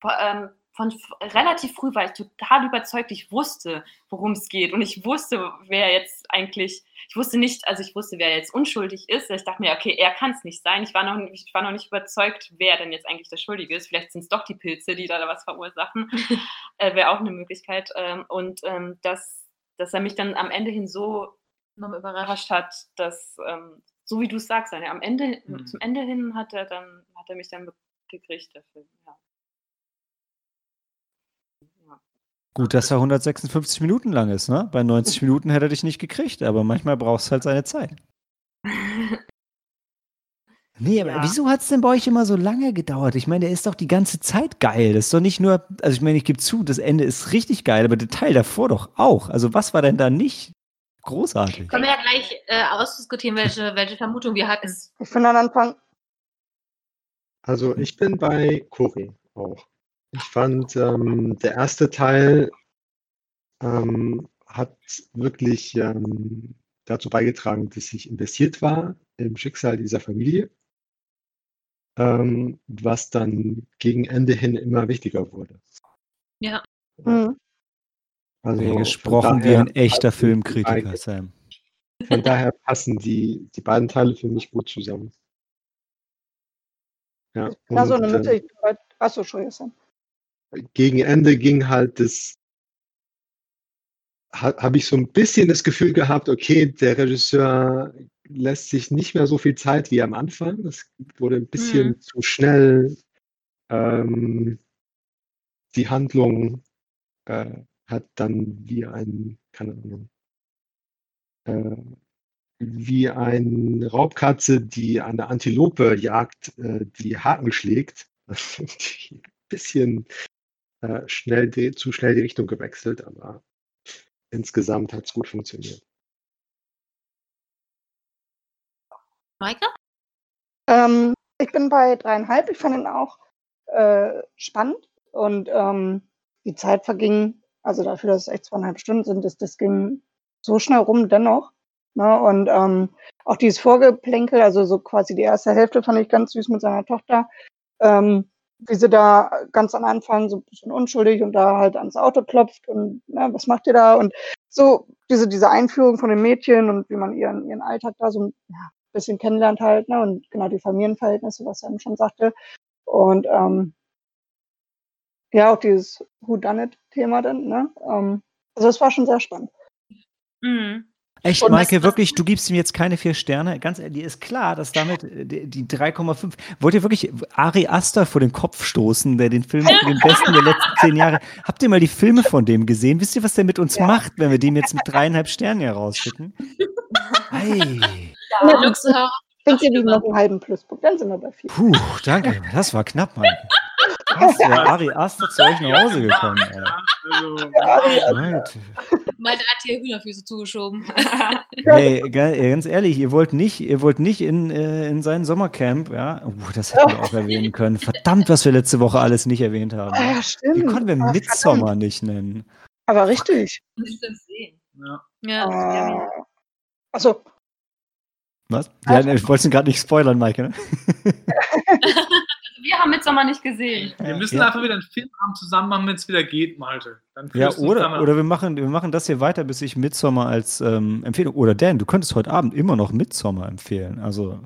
von, ähm, von relativ früh war ich total überzeugt, ich wusste, worum es geht. Und ich wusste, wer jetzt eigentlich, ich wusste nicht, also ich wusste, wer jetzt unschuldig ist. Ich dachte mir, okay, er kann es nicht sein. Ich war, noch, nicht- ich war noch nicht überzeugt, wer denn jetzt eigentlich der Schuldige ist. Vielleicht sind es doch die Pilze, die da was verursachen. äh, Wäre auch eine Möglichkeit. Ähm, und ähm, dass, dass er mich dann am Ende hin so überrascht. hat, dass, ähm, so wie du es sagst, am Ende, Mhm. zum Ende hin hat er dann, hat er mich dann gekriegt, der Film. Ja. Ja. Gut, dass er 156 Minuten lang ist, ne? Bei 90 Minuten hätte er dich nicht gekriegt, aber manchmal brauchst du halt seine Zeit. Nee, aber Ja. wieso hat es denn bei euch immer so lange gedauert? Ich meine, der ist doch die ganze Zeit geil. Das ist doch nicht nur, also ich meine, ich gebe zu, das Ende ist richtig geil, aber der Teil davor doch auch. Also was war denn da nicht großartig? Können wir ja gleich äh, ausdiskutieren, welche, welche Vermutung wir hatten. Ich finde am Anfang, Also ich bin bei Cory auch. Ich fand, ähm, der erste Teil ähm, hat wirklich ähm, dazu beigetragen, dass ich investiert war im Schicksal dieser Familie, ähm, was dann gegen Ende hin immer wichtiger wurde. Ja. hm, Also von gesprochen wie ein echter Filmkritiker, Sam. Von daher passen die, die beiden Teile für mich gut zusammen. Ja, ja, so und, eine Mitte. äh, Ich, achso, Entschuldigung. Sam. Gegen Ende ging halt das, ha, habe ich so ein bisschen das Gefühl gehabt, okay, der Regisseur lässt sich nicht mehr so viel Zeit wie am Anfang. Es wurde ein bisschen Mhm. zu schnell. Ähm, die Handlung äh, hat dann wie ein, keine Ahnung, äh, wie eine Raubkatze, die eine Antilope jagt, äh, die Haken schlägt. ein bisschen äh, schnell die, zu schnell die Richtung gewechselt, aber insgesamt hat es gut funktioniert. Maike? Ähm, ich bin bei dreieinhalb. Ich fand ihn auch äh, spannend und ähm, die Zeit verging, also dafür, dass es echt zweieinhalb Stunden sind, das, das ging so schnell rum dennoch. Ne? Und ähm, auch dieses Vorgeplänkel, also so quasi die erste Hälfte fand ich ganz süß mit seiner Tochter. Ähm, wie sie da ganz am Anfang so ein bisschen unschuldig und da halt ans Auto klopft und na, was macht ihr da? Und so diese, diese Einführung von den Mädchen und wie man ihren, ihren Alltag da so ja, bisschen kennenlernt halt, ne? Und genau die Familienverhältnisse, was eben schon sagte. Und ähm, ja, auch dieses Who Done It-Thema dann, ne? Ähm, also es war schon sehr spannend. Mhm. Echt, Und Maike, was- wirklich, du gibst ihm jetzt keine vier Sterne? Ganz ehrlich, ist klar, dass damit äh, die, die 3,5. Wollt ihr wirklich Ari Aster vor den Kopf stoßen, der den Film für den besten der letzten zehn Jahre. Habt ihr mal die Filme von dem gesehen? Wisst ihr, was der mit uns Ja. macht, wenn wir dem jetzt mit dreieinhalb Sternen hier rausschicken? Hey. Ja. Bringt ihr ihm noch einen halben Pluspunkt, dann sind wir bei vier. Puh, danke. Das war knapp, Maike. Was wäre Ari Aster zu euch nach Hause gekommen, ey. Also. Malte hat hier Hühnerfüße zugeschoben. Hey, ga- ganz ehrlich, ihr wollt nicht, ihr wollt nicht in, äh, in sein Sommercamp, ja? Uh, das hätten wir auch erwähnen können. Verdammt, was wir letzte Woche alles nicht erwähnt haben. Ah, ja, Wie stimmt. konnten wir Ach, Midsommar nicht nennen? Aber richtig. Nicht das sehen. ja. Ja. Äh, achso, Was? Ja, ne, ich wollte es gerade nicht spoilern, Maike. Ne? Wir haben Midsommar nicht gesehen. Wir müssen Ja. einfach wieder einen Filmabend zusammen machen, wenn es wieder geht, Malte. Dann Ja, oder, oder wir, machen, wir machen das hier weiter, bis ich Midsommar als ähm, Empfehlung. Oder Dan, du könntest heute Abend immer noch Midsommar empfehlen. Also,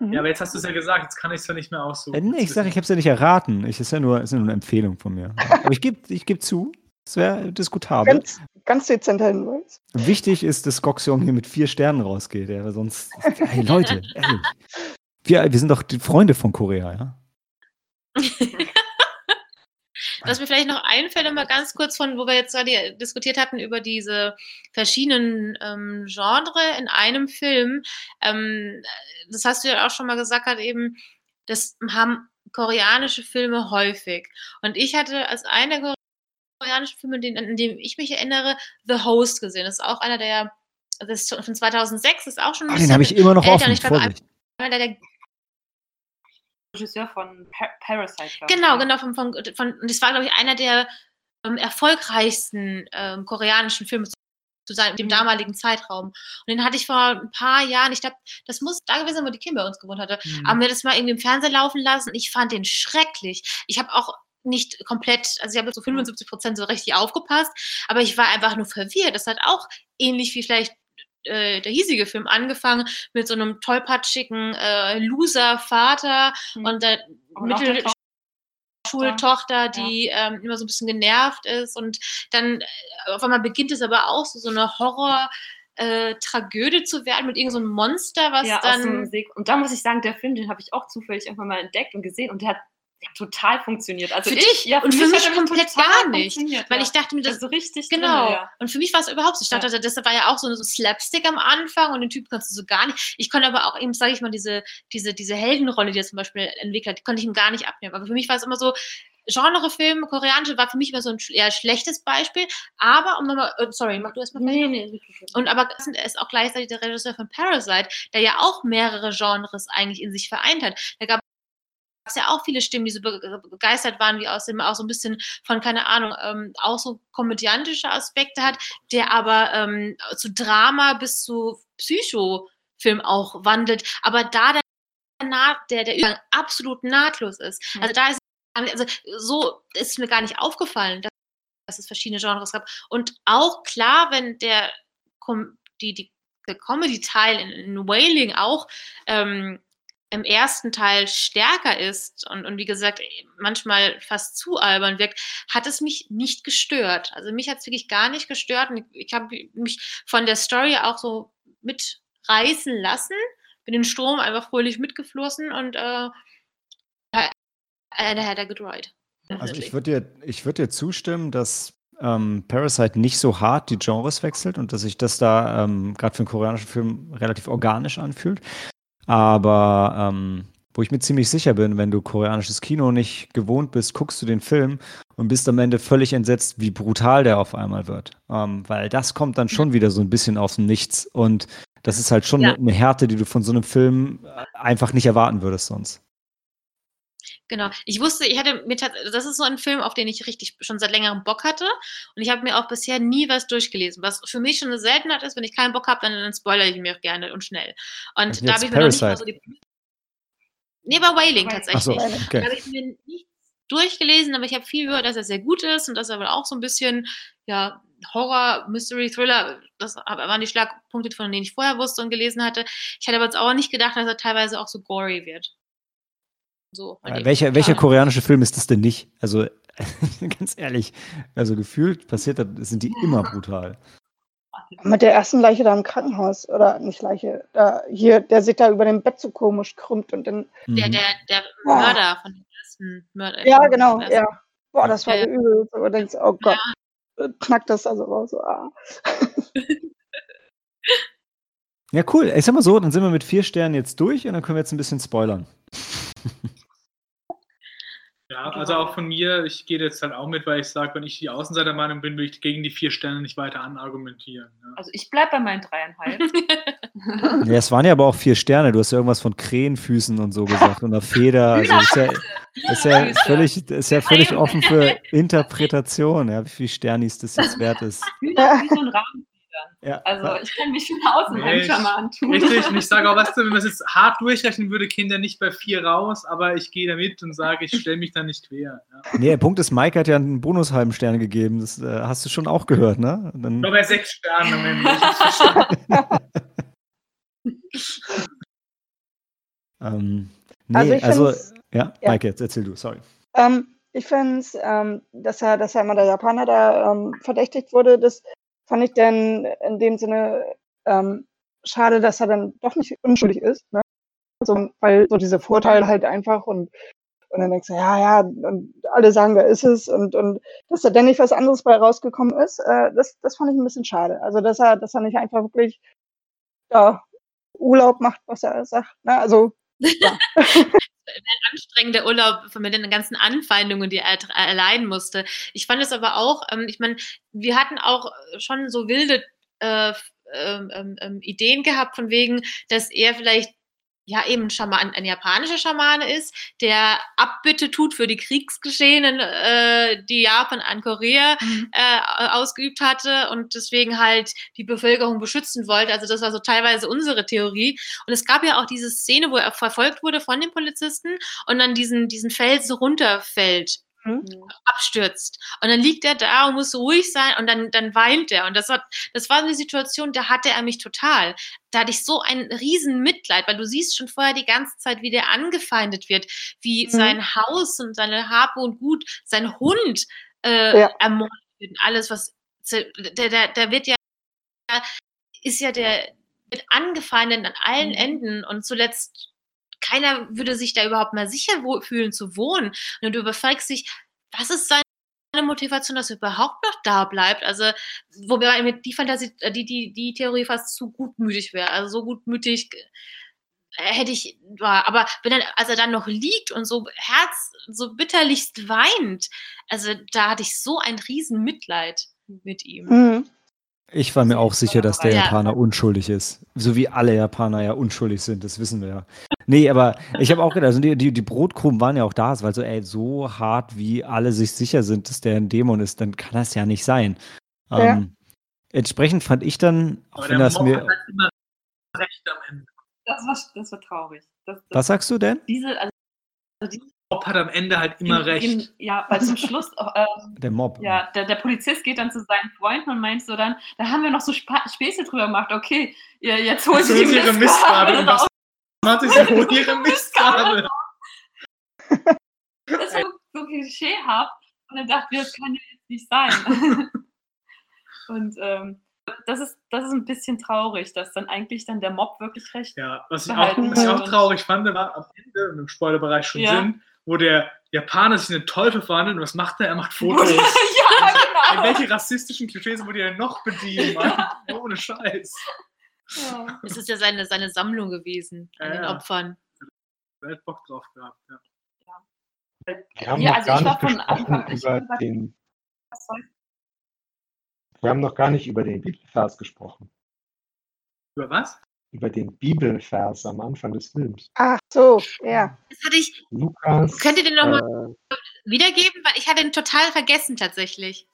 Ja, aber jetzt hast du es ja gesagt, jetzt kann ich es ja nicht mehr aussuchen. äh, nee, ich sage, ich habe es ja nicht erraten. Ich, ist ja nur, ist ja nur eine Empfehlung von mir. Aber ich gebe ich geb zu, es wäre diskutabel. Ganz, ganz dezenter Hinweis. Wichtig ist, dass Goxiong hier mit vier Sternen rausgeht. Ja, weil sonst. Hey Leute, ehrlich. Wir, wir sind doch die Freunde von Korea, ja? Was mir vielleicht noch einfällt, immer ganz kurz von, wo wir jetzt gerade diskutiert hatten über diese verschiedenen ähm, Genre in einem Film. Ähm, das hast du ja auch schon mal gesagt, hat eben, das haben koreanische Filme häufig. Und ich hatte als einer der koreanischen Filme, den, an den ich mich erinnere, The Host gesehen. Das ist auch einer der, das ist von 2006, ist auch schon ein Ah, den habe ich immer noch offen. Ich glaube, einer der Regisseur von Pa- Parasite. glaub ich. Genau, genau. Von, von, von, und das war, glaube ich, einer der ähm, erfolgreichsten ähm, koreanischen Filme zu zu seinem, dem Mhm. damaligen Zeitraum. Und den hatte ich vor ein paar Jahren, ich glaube, das muss da gewesen sein, wo die Kim bei uns gewohnt hatte, Mhm. haben wir das mal irgendwie im Fernsehen laufen lassen. Ich fand den schrecklich. Ich habe auch nicht komplett, also ich habe so 75 Prozent so richtig aufgepasst, aber ich war einfach nur verwirrt. Das hat auch ähnlich wie vielleicht äh, der hiesige Film angefangen mit so einem tollpatschigen äh, Loser-Vater Mhm. und der Und auch der Mittel Tochter. Schultochter, die ähm, immer so ein bisschen genervt ist und dann äh, auf einmal beginnt es aber auch so, so eine Horror- äh, Tragödie zu werden mit irgendeinem so einem Monster, was ja, dann und da muss ich sagen, der Film, den habe ich auch zufällig irgendwann mal entdeckt und gesehen und der hat total funktioniert. Also Für ich, dich ja, und für mich er komplett gar nicht, weil ja. ich dachte mir, das also richtig Genau. Drin, ja. Und für mich war es überhaupt so. Ich dachte, das war ja auch so, so Slapstick am Anfang und den Typ kannst du so gar nicht. Ich konnte aber auch eben, sage ich mal, diese, diese, diese Heldenrolle, die er zum Beispiel entwickelt hat, die konnte ich ihm gar nicht abnehmen. Aber für mich war es immer so, Genrefilm, koreanische, war für mich immer so ein eher schlechtes Beispiel. Aber, um nochmal, äh, sorry, mach du erstmal Nee, nee, und aber er ist auch gleichzeitig der Regisseur von Parasite, der ja auch mehrere Genres eigentlich in sich vereint hat. Da gab es ja auch viele Stimmen, die so be begeistert waren, wie aus dem auch so ein bisschen von, keine Ahnung, ähm, auch so komödiantische Aspekte hat, der aber ähm, zu Drama bis zu Psychofilm auch wandelt, aber da der, der, der Übergang absolut nahtlos ist. Mhm. Also da ist also so ist mir gar nicht aufgefallen, dass, dass es verschiedene Genres gab. Und auch klar, wenn der die, die, der Comedy-Teil in, in Wailing auch ähm, im ersten Teil stärker ist und, und wie gesagt, manchmal fast zu albern wirkt, hat es mich nicht gestört. Also mich hat es wirklich gar nicht gestört und ich, ich habe mich von der Story auch so mitreißen lassen, bin den Strom einfach fröhlich mitgeflossen und äh, äh, der hat er ride. Also ich würde dir, ich würd dir zustimmen, dass ähm, Parasite nicht so hart die Genres wechselt und dass sich das da ähm, gerade für einen koreanischen Film relativ organisch anfühlt. Aber ähm, wo ich mir ziemlich sicher bin, wenn du koreanisches Kino nicht gewohnt bist, guckst du den Film und bist am Ende völlig entsetzt, wie brutal der auf einmal wird. Ähm, weil das kommt dann schon wieder so ein bisschen aus dem Nichts. Und das ist halt schon Ja. eine Härte, die du von so einem Film einfach nicht erwarten würdest sonst. Genau. Ich wusste, ich hatte mir das ist so ein Film, auf den ich richtig schon seit längerem Bock hatte. Und ich habe mir auch bisher nie was durchgelesen. Was für mich schon eine Seltenheit ist, wenn ich keinen Bock habe, dann, dann spoilere ich mir auch gerne und schnell. Und da habe ich mir noch nicht mal so die. Nee, bei Wailing tatsächlich. Da okay. habe ich mir nichts durchgelesen, aber ich habe viel gehört, dass er sehr gut ist und dass er wohl auch so ein bisschen, ja, Horror, Mystery, Thriller, das waren die Schlagpunkte, von denen ich vorher wusste und gelesen hatte. Ich hatte aber jetzt auch nicht gedacht, dass er teilweise auch so gory wird. So. Äh, welcher, welcher ja. koreanische Film ist das denn nicht? Also, ganz ehrlich, also gefühlt passiert das, sind die immer brutal. Mit der ersten Leiche da im Krankenhaus, oder nicht Leiche, da, hier, der sich da über dem Bett so komisch krümmt und dann. Der, Mhm. der, der Boah. Mörder von dem ersten Mörder. Ja, genau, ja. Boah, das war Ja, ja. übel. So, und denkst, oh Gott, knackt das also raus. So, ah. Ja, cool. Ich sag mal so, dann sind wir mit vier Sternen jetzt durch und dann können wir jetzt ein bisschen spoilern. Ja, also auch von mir, ich gehe jetzt halt auch mit, weil ich sage, wenn ich die Außenseitermeinung bin, will ich gegen die vier Sterne nicht weiter anargumentieren. Ja. Also ich bleibe bei meinen dreieinhalb. Ja, es waren ja aber auch vier Sterne. Du hast ja irgendwas von Krähenfüßen und so gesagt und einer Feder. Also ist ja, ist ja völlig, ist ja völlig offen für Interpretation, ja, wie viel Sternis das jetzt wert ist. Wie so ein Rahmen. Dann. Ja, Also ich kenne mich schon meinem ich- Schamantum. Richtig, und ich sage auch, weißt du, wenn man es jetzt hart durchrechnen würde, käme der nicht bei vier raus, aber ich gehe damit und sage, ich stelle mich da nicht quer. Ja. nee, der Punkt ist, Mike hat ja einen bonushalben Stern gegeben. Das äh, hast du schon auch gehört, ne? Dann, Nur bei sechs Sternen am Ende. Ich hab's verstanden. ähm, nee, Also ich also, ja, ja. Mike, jetzt erzähl du, sorry. Ähm, ich finde es, ähm, dass er, dass er immer der Japaner da ähm, verdächtigt wurde, das fand ich dann in dem Sinne ähm, schade, dass er dann doch nicht unschuldig ist. Ne? Also, weil so diese Vorteile halt einfach und, und dann denkst du, ja, ja, und alle sagen, da ist es und, und dass da dann nicht was anderes bei rausgekommen ist, äh, das, das fand ich ein bisschen schade. Also, dass er, dass er nicht einfach wirklich ja, Urlaub macht, was er sagt. Ne? Also, anstrengender Urlaub mit den ganzen Anfeindungen, die er erleiden musste. Ich fand es aber auch, ähm, ich meine, wir hatten auch schon so wilde äh, ähm, ähm, ähm, Ideen gehabt, von wegen, dass er vielleicht ja eben ein, Schaman, ein japanischer Schamane ist, der Abbitte tut für die Kriegsgeschehenen, äh, die Japan an Korea Mhm. äh, ausgeübt hatte und deswegen halt die Bevölkerung beschützen wollte. Also das war so teilweise unsere Theorie. Und es gab ja auch diese Szene, wo er verfolgt wurde von den Polizisten und dann diesen, diesen Felsen runterfällt, abstürzt. Und dann liegt er da und muss ruhig sein und dann, dann weint er. Und das, hat, das war eine Situation, da hatte er mich total. Da hatte ich so ein riesen Mitleid, weil du siehst schon vorher die ganze Zeit, wie der angefeindet wird, wie Mhm. sein Haus und seine Habe und Gut, sein Hund äh, Ja. ermordet wird und alles, was der, der, der wird ja, ist ja der, wird angefeindet an allen Mhm. Enden und zuletzt keiner würde sich da überhaupt mal sicher fühlen zu wohnen. Und du überfragst dich, was ist seine Motivation, dass er überhaupt noch da bleibt? Also, wobei mir die Fantasie, äh, die, die, die Theorie fast zu gutmütig wäre. Also so gutmütig äh, hätte ich, war. aber wenn er, als er dann noch liegt und so Herz, so bitterlichst weint, also da hatte ich so ein riesen Mitleid mit ihm. mhm. Ich war mir auch sicher, dass der Ja. Japaner unschuldig ist. So wie alle Japaner ja unschuldig sind, das wissen wir ja. Nee, aber ich habe auch gedacht, also die, die, die Brotkrumen waren ja auch da, weil so, ey, so hart wie alle sich sicher sind, dass der ein Dämon ist, dann kann das ja nicht sein. Ja. Ähm, entsprechend fand ich dann, auch Aber wenn das mir. hat halt immer recht am Ende. Das war, das war traurig. Das, das, Was sagst du denn? Diese, also die, Mob hat am Ende halt immer in, recht. In, ja, weil zum Schluss, äh, Der Mob. ja, der, der Polizist geht dann zu seinen Freunden und meint so dann, da haben wir noch so Spa Späße drüber gemacht, okay, ihr, jetzt holt sie ihre Mistgabel. Und was macht sie? Holt ihre Mistgabel. Das ist so, so klischeehaft. Und dann dachten wir, das kann ja jetzt nicht sein. und ähm, das, ist, das ist ein bisschen traurig, dass dann eigentlich dann der Mob wirklich recht Ja, was ich, auch, was ich auch traurig fand, war am Ende, im Spoilerbereich schon Ja. sind, wo der Japaner sich in den Teufel verwandelt und was macht er? Er macht Fotos. ja, genau. welche rassistischen Klischees ihr denn noch bedienen, Mann? Ohne Scheiß. Ja. Es ist ja seine, seine Sammlung gewesen an Ja, den ja. Opfern. Er hat Bock drauf gehabt. Ja. Wir haben Ja, noch also gar nicht gesprochen Anfang- über den. Wir haben noch gar nicht über den Bibelvers gesprochen. Über was? Über den Bibelvers am Anfang des Films. Ach so, ja. Das hatte ich, Lukas. könnt ihr den nochmal äh, wiedergeben? Weil ich hatte ihn total vergessen tatsächlich.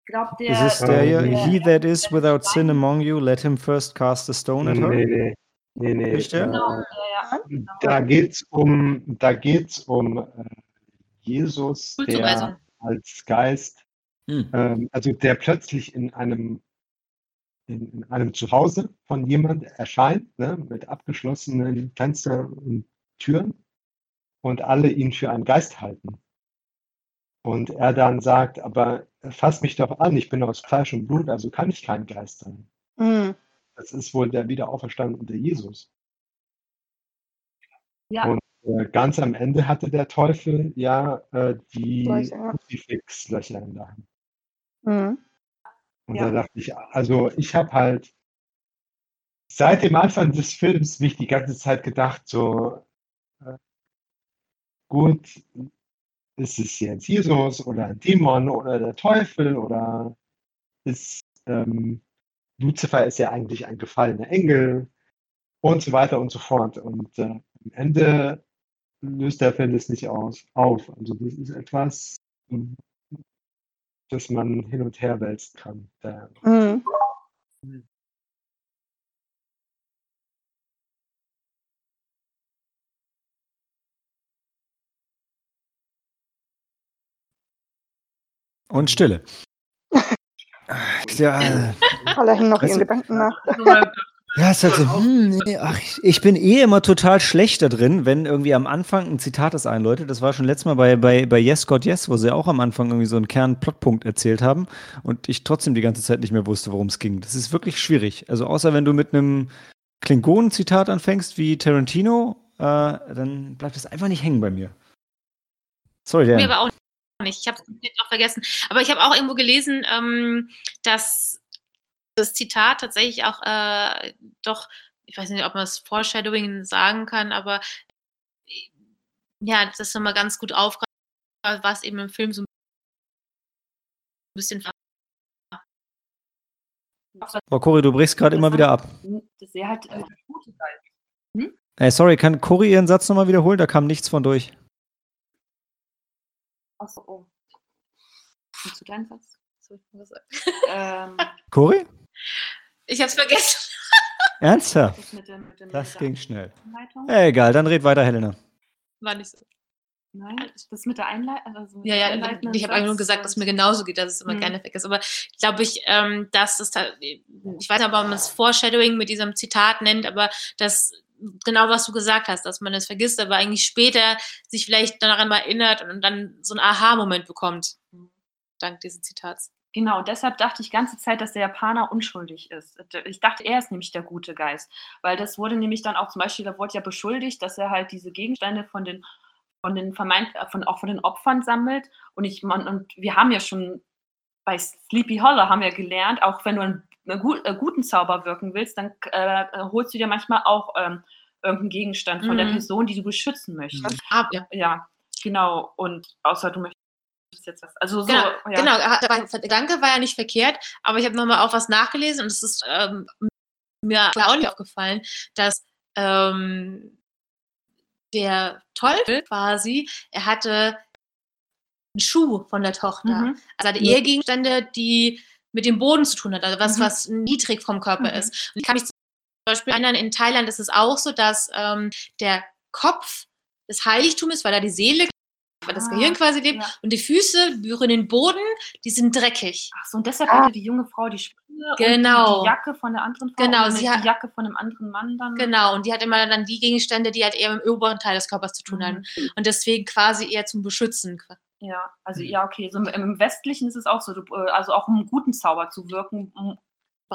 Ich glaube, der. Ist es der hier? der- He that is without sin among you, let him first cast a stone at her? nee, nee, nee, nee. Nicht der? Genau, Äh, ja, da geht's um, da geht's um äh, Jesus, der als Geist, Hm. ähm, also der plötzlich in einem in, in einem Zuhause von jemand erscheint, ne, mit abgeschlossenen Fenstern und Türen und alle ihn für einen Geist halten. Und er dann sagt, aber fass mich doch an, ich bin aus Fleisch und Blut, also kann ich kein Geist sein. Mhm. Das ist wohl der wiederauferstandene Jesus. Ja. Und äh, ganz am Ende hatte der Teufel ja äh, die. Kruzifixlöcher in der Hand. Mhm. Und Ja. da dachte ich, also ich habe halt seit dem Anfang des Films mich die ganze Zeit gedacht, so äh, gut, ist es jetzt Jesus oder ein Dämon oder der Teufel oder ist ähm, Luzifer ist ja eigentlich ein gefallener Engel und so weiter und so fort. Und äh, am Ende löst der Film das nicht aus, auf. Also das ist etwas, dass man hin und her wälzen kann. Mhm. Und Stille. Ja. Alle hängen noch ihren also, Gedanken nach ja, ist halt so, hm, nee, ach, ich, ich bin eh immer total schlecht da drin, wenn irgendwie am Anfang ein Zitat das einläutet. Das war schon letztes Mal bei, bei, bei Yes, God, Yes, wo sie auch am Anfang irgendwie so einen Kern-Plotpunkt erzählt haben und ich trotzdem die ganze Zeit nicht mehr wusste, worum es ging. Das ist wirklich schwierig. Also außer wenn du mit einem Klingonen-Zitat anfängst wie Tarantino, äh, dann bleibt es einfach nicht hängen bei mir. Sorry, Mir Dan. aber auch nicht. Ich habe es komplett auch vergessen. Aber ich habe auch irgendwo gelesen, ähm, dass das Zitat tatsächlich auch äh, doch, ich weiß nicht, ob man es Foreshadowing sagen kann, aber äh, ja, das ist nochmal ganz gut aufgreift, was eben im Film so ein bisschen Frau Cory, du brichst gerade immer wieder ab. Das wäre halt äh, gute Geist. Ey, sorry, kann Cory ihren Satz nochmal wiederholen? Da kam nichts von durch. Achso, oh. Und zu deinem Satz? Was? Ähm, Cory? Ich habe es vergessen. Ernsthaft? das mit dem, mit dem Das ging schnell. Einleitung? Äh, egal, dann red weiter, Helena. War nicht so. Nein, das mit der Einleitung. Also Ja, ja, einleitenden ich habe einfach nur gesagt, dass es mir genauso geht, dass es immer Mhm. gerne weg ist. Aber glaube ich, ähm, dass es, ich weiß nicht, ob man es Foreshadowing mit diesem Zitat nennt, aber das genau was du gesagt hast, dass man es vergisst, aber eigentlich später sich vielleicht daran mal erinnert und dann so einen Aha-Moment bekommt, dank dieses Zitats. Genau, deshalb dachte ich die ganze Zeit, dass der Japaner unschuldig ist. Ich dachte, er ist nämlich der gute Geist. Weil das wurde nämlich dann auch zum Beispiel, da wurde ja beschuldigt, dass er halt diese Gegenstände von den, von den vermeint, äh, von, auch von den Opfern sammelt. Und ich man, und wir haben ja schon bei Sleepy Hollow haben wir gelernt, auch wenn du einen, einen gut, äh, guten Zauber wirken willst, dann äh, holst du dir manchmal auch ähm, irgendeinen Gegenstand von der Mhm. Person, die du beschützen möchtest. Ah, ja. Ja, genau. Und außer du möchtest jetzt was. Also so, Genau, ja. genau. er Der Gedanke war ja nicht verkehrt, aber ich habe nochmal auch was nachgelesen und es ist ähm, mir auch nicht aufgefallen, dass ähm, der Teufel quasi, er hatte einen Schuh von der Tochter. Mhm. Also hatte Ja. eher Gegenstände, die mit dem Boden zu tun hat, also was, Mhm. was niedrig vom Körper Mhm. ist. Und ich kann mich zum Beispiel erinnern, in Thailand ist es auch so, dass ähm, der Kopf des Heiligtums ist, weil da die Seele, weil das Ah, Gehirn quasi lebt, ja. und die Füße berühren den Boden, die sind dreckig. Ach so, und deshalb Ah. hatte die junge Frau die und Genau. die, die Jacke von der anderen Frau Genau, und sie die hat- Jacke von dem anderen Mann dann. Genau, und die hat immer dann die Gegenstände, die halt eher im oberen Teil des Körpers zu tun Mhm. haben. Und deswegen quasi eher zum Beschützen. Ja, also Mhm. ja, okay. So im, Westlichen ist es auch so, äh, also auch um einen guten Zauber zu wirken,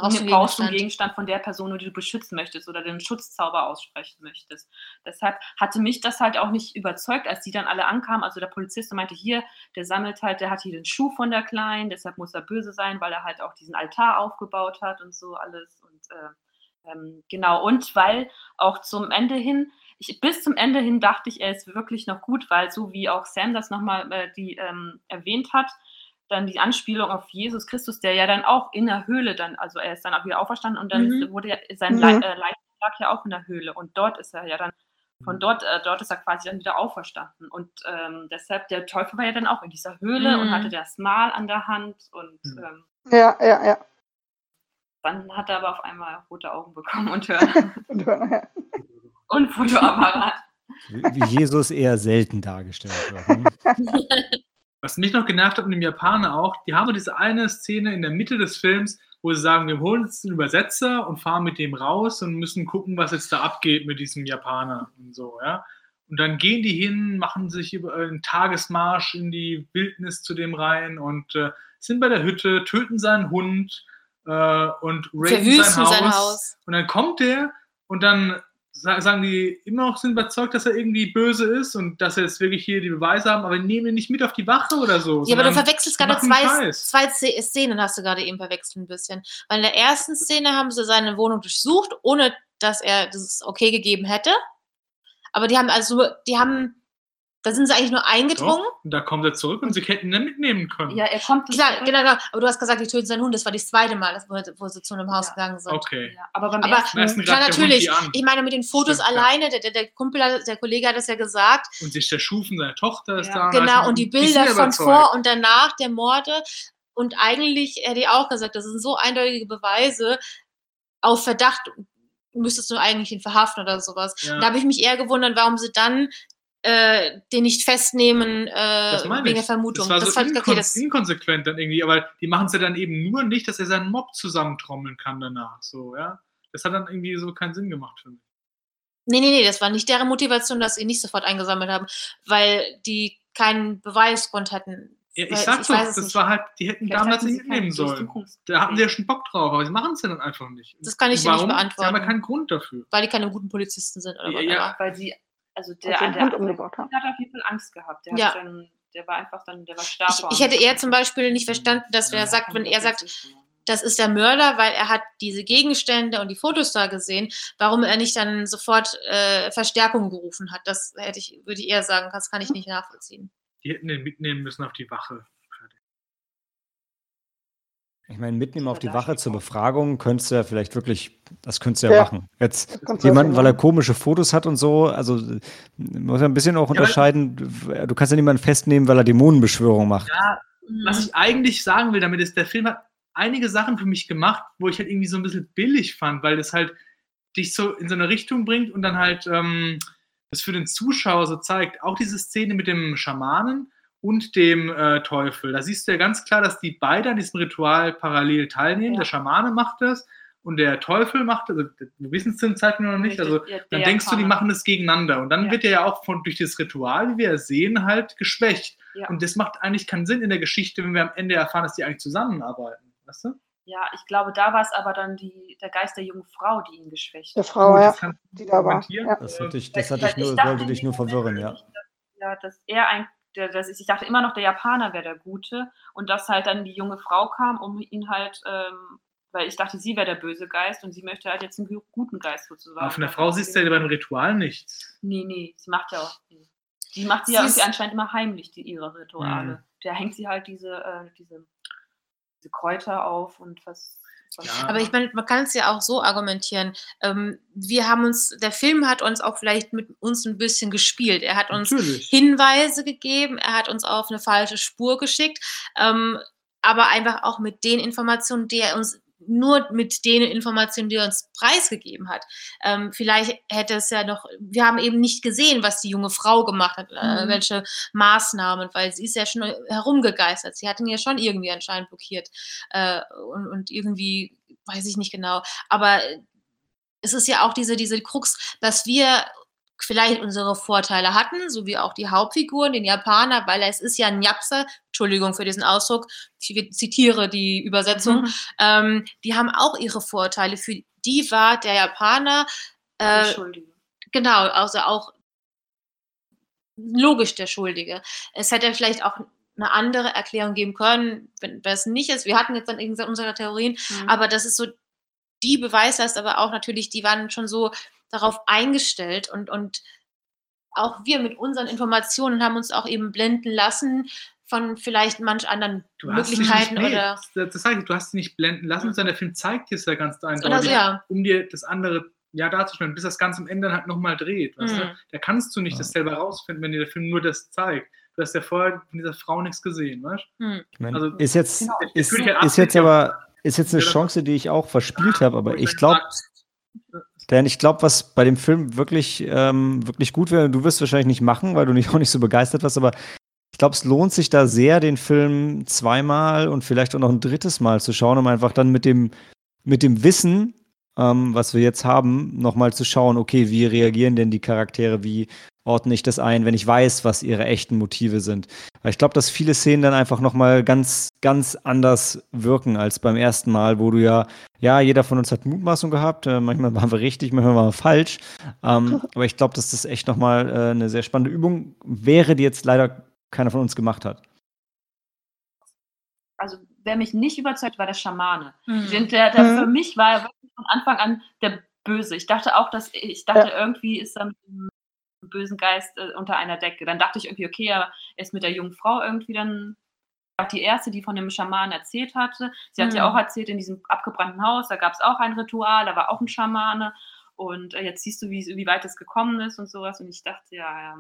Brauchst du einen brauchst du einen Gegenstand. Gegenstand von der Person, die du beschützen möchtest oder den Schutzzauber aussprechen möchtest. Deshalb hatte mich das halt auch nicht überzeugt, als die dann alle ankamen. Also der Polizist meinte, hier, der sammelt halt, der hat hier den Schuh von der Kleinen, deshalb muss er böse sein, weil er halt auch diesen Altar aufgebaut hat und so alles. Und äh, ähm, genau, und weil auch zum Ende hin, ich, bis zum Ende hin dachte ich, er ist wirklich noch gut, weil so wie auch Sam das nochmal äh, die, ähm, erwähnt hat, dann die Anspielung auf Jesus Christus, der ja dann auch in der Höhle dann, also er ist dann auch wieder auferstanden und dann Mhm. wurde ja, sein Mhm. Le äh, Leichnam lag ja auch in der Höhle und dort ist er ja dann, von dort, äh, dort ist er quasi dann wieder auferstanden und ähm, deshalb, der Teufel war ja dann auch in dieser Höhle und Mhm. hatte das Mal an der Hand und Mhm. ähm, Ja, ja, ja. dann hat er aber auf einmal rote Augen bekommen und hören Und hören, ja. und Fotoapparat. Wie, wie Jesus eher selten dargestellt wird. Ne? Was mich noch genervt hat mit dem Japaner auch, die haben diese eine Szene in der Mitte des Films, wo sie sagen, wir holen jetzt einen Übersetzer und fahren mit dem raus und müssen gucken, was jetzt da abgeht mit diesem Japaner und so, ja. Und dann gehen die hin, machen sich über einen Tagesmarsch in die Wildnis zu dem rein und äh, sind bei der Hütte, töten seinen Hund äh, und raiden sein Haus. sein Haus. Und dann kommt der und dann sagen die immer noch, sind überzeugt, dass er irgendwie böse ist und dass er jetzt wirklich hier die Beweise haben, aber nehmen ihn nicht mit auf die Wache oder so. Ja, aber du verwechselst gerade zwei, zwei Sze- Szenen, hast du gerade eben verwechselt ein bisschen. Weil in der ersten Szene haben sie seine Wohnung durchsucht, ohne dass er das okay gegeben hätte. Aber die haben also, die haben, da sind sie eigentlich nur eingedrungen. Doch, da kommt er zurück und sie hätten ihn dann mitnehmen können. Ja, er kommt Klar, zurück. genau, genau. Aber du hast gesagt, die töten seinen Hund. Das war das zweite Mal, das- wo, wo sie zu einem Haus Ja. gegangen sind. Okay. Ja, aber beim Aber ersten, ersten Klar, natürlich. Ich meine, mit den Fotos Stimmt, alleine, der, der, der Kumpel, hat- der Kollege hat es ja gesagt, Und sich der Schuh von seiner Tochter ist Ja. da. Genau, also, und die Bilder von vor und danach der Morde. Und eigentlich hätte ich auch gesagt, das sind so eindeutige Beweise. Auf Verdacht müsstest du eigentlich ihn verhaften oder sowas. Ja. Da habe ich mich eher gewundert, warum sie dann äh, den nicht festnehmen äh, Das meine wegen der. Vermutung. Das war so fand ich- inkon okay, das, inkonsequent dann irgendwie, aber die machen es ja dann eben nur nicht, dass er seinen Mob zusammentrommeln kann danach. So, ja. Das hat dann irgendwie so keinen Sinn gemacht für mich. nee, nee, nee, das war nicht deren Motivation, dass sie ihn nicht sofort eingesammelt haben, weil die keinen Beweisgrund hatten. Ja, ich Weil sag doch, das nicht. war halt, die hätten Vielleicht damals nicht mitnehmen keinen sollen. Da hatten sie ja schon Bock drauf, aber sie machen es ja dann einfach nicht. Das kann ich dir nicht Warum? Sie haben beantworten. ja keinen Grund dafür. weil die keine guten Polizisten sind oder Ja, whatever. ja. Weil sie, also Als der, der, der umgebracht haben. hat auf jeden Fall Angst gehabt. Der, Ja. hat dann, der war einfach dann, der war stark. Ich, ich hätte eher zum Beispiel nicht verstanden, dass er sagt, wenn er sagt, das ist der Mörder, weil er hat diese Gegenstände und die Fotos da gesehen, warum er nicht dann sofort äh, Verstärkung gerufen hat. Das hätte ich, würde ich eher sagen, das kann ich nicht nachvollziehen. Die hätten den mitnehmen müssen auf die Wache. Ich meine, mitnehmen auf die Wache zur Befragung könntest du ja vielleicht wirklich, das könntest du ja, Ja. machen. Jetzt jemanden, weil er komische Fotos hat und so, also muss ja ein bisschen auch unterscheiden. Du kannst ja niemanden festnehmen, weil er Dämonenbeschwörung macht. Ja, was ich eigentlich sagen will damit ist, der Film hat einige Sachen für mich gemacht, wo ich halt irgendwie so ein bisschen billig fand, weil das halt dich so in so eine Richtung bringt und dann halt ähm, das für den Zuschauer so zeigt. Auch diese Szene mit dem Schamanen und dem äh, Teufel. Da siehst du ja ganz klar, dass die beide an diesem Ritual parallel teilnehmen. Ja. Der Schamane macht das und der Teufel macht das. Also, wir wissen es zum Zeitpunkt noch nicht. Also dann denkst du, die machen das gegeneinander. Und dann Ja. wird er ja auch von, durch das Ritual, wie wir es sehen, halt geschwächt. Ja. Und das macht eigentlich keinen Sinn in der Geschichte, wenn wir am Ende erfahren, dass die eigentlich zusammenarbeiten. Weißt du? Ja, ich glaube, da war es aber dann die, der Geist der jungen Frau, die ihn geschwächt Der hat. Frau, Gut, ja, die da war. Ja. Das hatte ich, das hatte weil ich nur, dachte sollte dich nur verwirren, ja. Ja, dass er ein, der, dass ich, dachte immer noch, der Japaner wäre der Gute und dass halt dann die junge Frau kam, um ihn halt, ähm, weil ich dachte, sie wäre der böse Geist und sie möchte halt jetzt einen gu- guten Geist sozusagen. Aber von der Frau siehst du ja beim Ritual nichts. Nee, nee, sie macht ja auch. Die macht sie Sie ja irgendwie anscheinend immer heimlich, die, ihre Rituale. Mhm. Da hängt sie halt diese, äh, diese, diese Kräuter auf und was. Ja. Aber ich meine, man kann es ja auch so argumentieren. Ähm, wir haben uns, der Film hat uns auch vielleicht mit uns ein bisschen gespielt. Er hat uns Natürlich. Hinweise gegeben, er hat uns auf eine falsche Spur geschickt, ähm, aber einfach auch mit den Informationen, die er uns nur mit den Informationen, die er uns preisgegeben hat. Ähm, vielleicht hätte es ja noch, wir haben eben nicht gesehen, was die junge Frau gemacht hat, äh, Mhm. welche Maßnahmen, weil sie ist ja schon herumgegeistert. Sie hat ihn ja schon irgendwie anscheinend blockiert äh, und, und irgendwie, weiß ich nicht genau, aber es ist ja auch diese, diese Krux, dass wir vielleicht unsere Vorteile hatten, so wie auch die Hauptfiguren, den Japaner, weil es ist ja ein Japser, Entschuldigung für diesen Ausdruck, ich zitiere die Übersetzung, Mhm. ähm, die haben auch ihre Vorteile. Für die war der Japaner, äh, genau, also auch logisch der Schuldige. Es hätte vielleicht auch eine andere Erklärung geben können, wenn das nicht ist. Wir hatten jetzt dann irgendwie unsere Theorien, Mhm. aber das ist so die Beweislast, aber auch natürlich, die waren schon so darauf eingestellt und, und auch wir mit unseren Informationen haben uns auch eben blenden lassen von vielleicht manch anderen Du Möglichkeiten nicht, nee, oder, das, ich, du hast dich nicht blenden lassen, sondern der Film zeigt dir es ja ganz oder so, eindeutig, ja. um dir das andere ja darzustellen, bis das Ganze am Ende dann halt nochmal dreht. Weißt Mhm. du? Da kannst du nicht das selber rausfinden, wenn dir der Film nur das zeigt. Du hast ja vorher von dieser Frau nichts gesehen, weißt Hm. Ich meine, Also, ist jetzt, genau, ist, halt ist jetzt aber, ist jetzt eine Ja, Chance, die ich auch verspielt habe, aber ich glaube, denn ich glaube, was bei dem Film wirklich, ähm, wirklich gut wäre, du wirst wahrscheinlich nicht machen, weil du nicht, auch nicht so begeistert warst, aber ich glaube, es lohnt sich da sehr, den Film zweimal und vielleicht auch noch ein drittes Mal zu schauen, um einfach dann mit dem, mit dem Wissen, ähm, was wir jetzt haben, nochmal zu schauen, okay, wie reagieren denn die Charaktere, wie ordne ich das ein, wenn ich weiß, was ihre echten Motive sind. Weil ich glaube, dass viele Szenen dann einfach nochmal ganz, ganz anders wirken als beim ersten Mal, wo du ja, ja, jeder von uns hat Mutmaßung gehabt, äh, manchmal waren wir richtig, manchmal waren wir falsch. Ähm, aber ich glaube, dass das echt nochmal äh, eine sehr spannende Übung wäre, die jetzt leider keiner von uns gemacht hat. Also, wer mich nicht überzeugt, war der Schamane. Hm. Den- Der, der Mhm. Für mich war er wirklich von Anfang an der Böse. Ich dachte auch, dass ich dachte, irgendwie ist er mit dem bösen Geist äh, unter einer Decke. Dann dachte ich irgendwie, okay, er ist mit der jungen Frau irgendwie dann auch die erste, die von dem Schamanen erzählt hatte. Sie hat ja Mhm. auch erzählt, in diesem abgebrannten Haus, da gab es auch ein Ritual, da war auch ein Schamane. Und äh, jetzt siehst du, wie, wie weit es gekommen ist und sowas. Und ich dachte, ja, ja.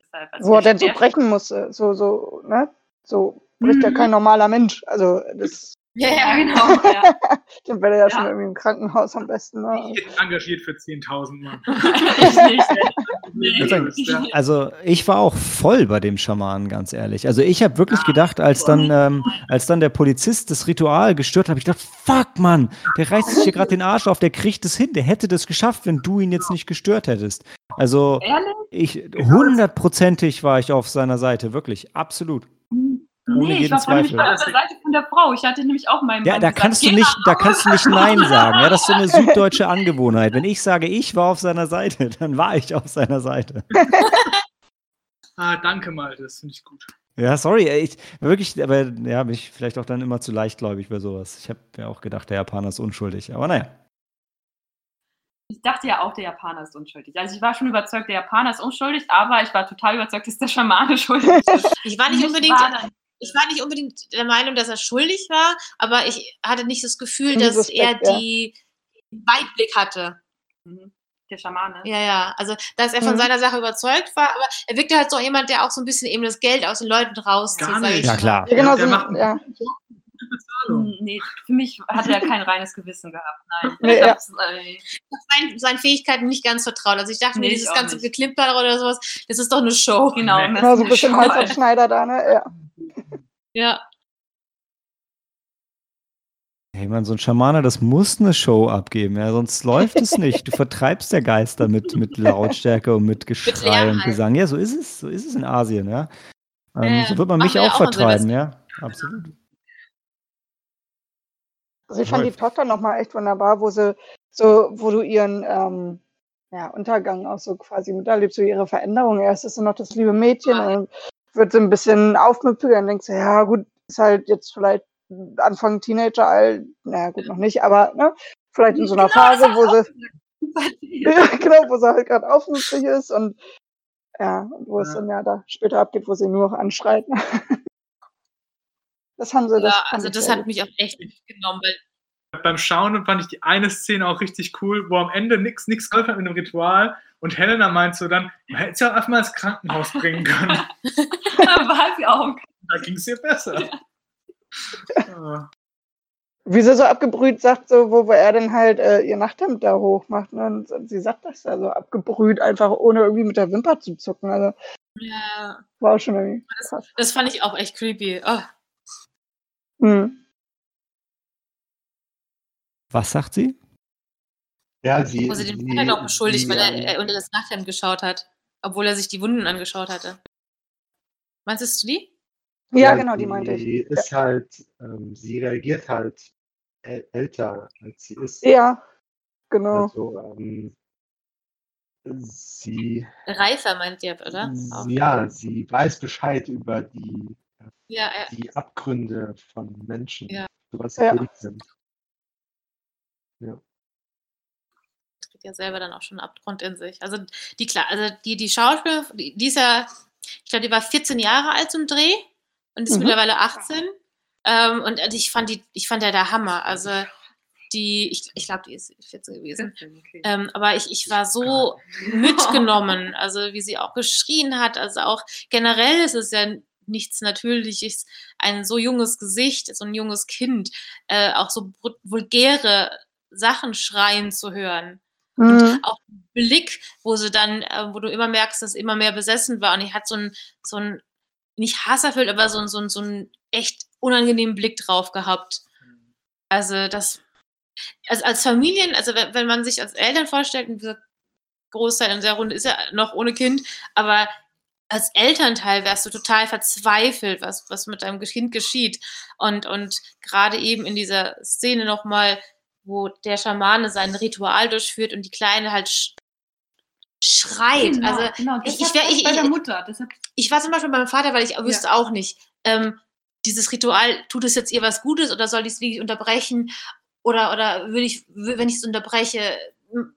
Deshalb, also Wo er der- denn so brechen muss, äh, so, so, ne? So bricht ja Mhm. kein normaler Mensch. Also, das, Ja, Ja, genau. Ja. den wäre ja, Ja. schon irgendwie im Krankenhaus am besten. Ne? Ich hätte engagiert für 10.000 Mann. ich nicht. Also ich war auch voll bei dem Schamanen, ganz ehrlich. Also ich habe wirklich gedacht, als dann, ähm, als dann der Polizist das Ritual gestört hat, habe ich gedacht, fuck Mann, der reißt sich hier gerade den Arsch auf, der kriegt es hin, der hätte das geschafft, wenn du ihn jetzt nicht gestört hättest. Also ich hundertprozentig war ich auf seiner Seite, wirklich, absolut. Ohne Nee, ich jeden war von Zweifel. auf der Seite von der Frau. Ich hatte nämlich auch meinen Ja, Mann da gesagt, kannst du nicht, da kannst du nicht Nein sagen. Ja, das ist so eine süddeutsche Angewohnheit. Wenn ich sage, ich war auf seiner Seite, dann war ich auf seiner Seite. Ah, danke mal, das finde ich gut. Ja, sorry, ich wirklich, aber ja, bin ich vielleicht auch dann immer zu leichtgläubig bei sowas. Ich habe ja auch gedacht, der Japaner ist unschuldig. Aber naja. Ich dachte ja auch, der Japaner ist unschuldig. Also ich war schon überzeugt, der Japaner ist unschuldig, aber ich war total überzeugt, dass der Schamane schuldig ist. Ich war nicht Mich unbedingt, war ich war nicht unbedingt der Meinung, dass er schuldig war, aber ich hatte nicht das Gefühl, dass Suspekt, er ja. die Weitblick hatte. Mhm. Der Schamane. Ja, ja. Also, dass er von Mhm. seiner Sache überzeugt war, aber er wirkte halt so jemand, der auch so ein bisschen eben das Geld aus den Leuten rauszieht. Gar nicht. Ja, klar. Ja, genau der so. macht Ja. Bezahlung. Hm, Nee, für mich hat er kein reines Gewissen gehabt. Nein. Nee, ich ja. äh, seinen, seinen Fähigkeiten nicht ganz vertraut. Also, ich dachte mir, Nee, ich dieses ganze. Geklimper oder sowas, das ist doch eine Show. genau. Nee. das Genau, so ein bisschen auf Schneider da, ne? Ja. Ja. Hey man, so ein Schamane, das muss eine Show abgeben, ja, sonst läuft es nicht. Du vertreibst der Geister mit, mit Lautstärke und mit Geschrei und Leerheit. Gesang. Ja, so ist es. So ist es in Asien, ja. Ähm, ja. so wird man mich auch auch vertreiben, ja. Absolut. Also ich fand die. Tochter nochmal echt wunderbar, wo sie so, wo du ihren ähm, ja, Untergang auch so quasi miterlebst, so ihre Veränderung. Erst ist sie noch das liebe Mädchen und dann wird sie ein bisschen aufmüpfiger und denkst du, ja gut, ist halt jetzt vielleicht Anfang Teenager alt, naja gut, noch nicht, aber ne, vielleicht in so einer Genau, das Phase, wo ich sie, ja, genau, wo sie halt gerade aufmüpfig ist und ja, und wo es Ja. dann ja da später abgeht, wo sie nur noch anschreit. Das haben sie, das ja, also das sehr hat gut. mich auch echt mitgenommen, weil Beim Schauen fand ich die eine Szene auch richtig cool, wo am Ende nichts nix geholfen hat mit dem Ritual und Helena meint so dann, man hätte sie auch einfach mal ins Krankenhaus bringen können. war sie auch. da ging es ihr besser. Ja. wie sie so abgebrüht sagt, so, wo, wo er dann halt äh, ihr Nachthemd da hochmacht. Ne? Und sie sagt das ja so abgebrüht, einfach ohne irgendwie mit der Wimper zu zucken. Also ja, war auch schon irgendwie krass. das fand ich auch echt creepy. Oh. Hm. Was sagt sie? Ja, sie. Wo sie den Vater noch beschuldigt, weil er, ähm, er unter das Nachthemd geschaut hat, obwohl er sich die Wunden angeschaut hatte. Meinst du die? Ja, genau, die meinte ich. Sie ist halt, ähm, sie reagiert halt äl älter, als sie ist. Ja, genau. Also, ähm, sie, Reifer meint ihr, oder? Ja, sie weiß Bescheid über die, Ja, ja. die Abgründe von Menschen, Ja. für was sie Ja. sind. Trägt ja selber dann auch schon einen Abgrund in sich. Also die klar, also die, die Schauspielerin, die, die ist ja, ich glaube, die war 14 Jahre alt zum Dreh und ist Mhm. mittlerweile 18. Ähm, und ich fand die, ich fand ja der Hammer. Also die, ich, ich glaube, die ist 14 gewesen. Okay. Ähm, aber ich, ich war so mitgenommen, also wie sie auch geschrien hat. Also auch generell ist es ja nichts Natürliches, ein so junges Gesicht, so ein junges Kind, äh, auch so vulgäre Sachen schreien zu hören. Mhm. Auch Blick, wo sie dann, äh, wo du immer merkst, dass immer mehr besessen war und die hat so ein, so ein nicht hasserfüllt, aber so so so ein echt unangenehmen Blick drauf gehabt. Also das, also als Familien, also wenn, wenn man sich als Eltern vorstellt, und dieser Großteil in der Runde ist ja noch ohne Kind, aber als Elternteil wärst du total verzweifelt, was, was mit deinem Kind geschieht. Und, und gerade eben in dieser Szene nochmal, wo der Schamane sein Ritual durchführt und die Kleine halt sch schreit. Genau, also genau, ich- ich ich- bei der Mutter. Das hat, ich war zum Beispiel beim Vater, weil ich wüsste auch nicht, ähm, dieses Ritual, tut es jetzt ihr was Gutes oder soll ich es wirklich unterbrechen? Oder, oder würde ich, wenn ich es unterbreche,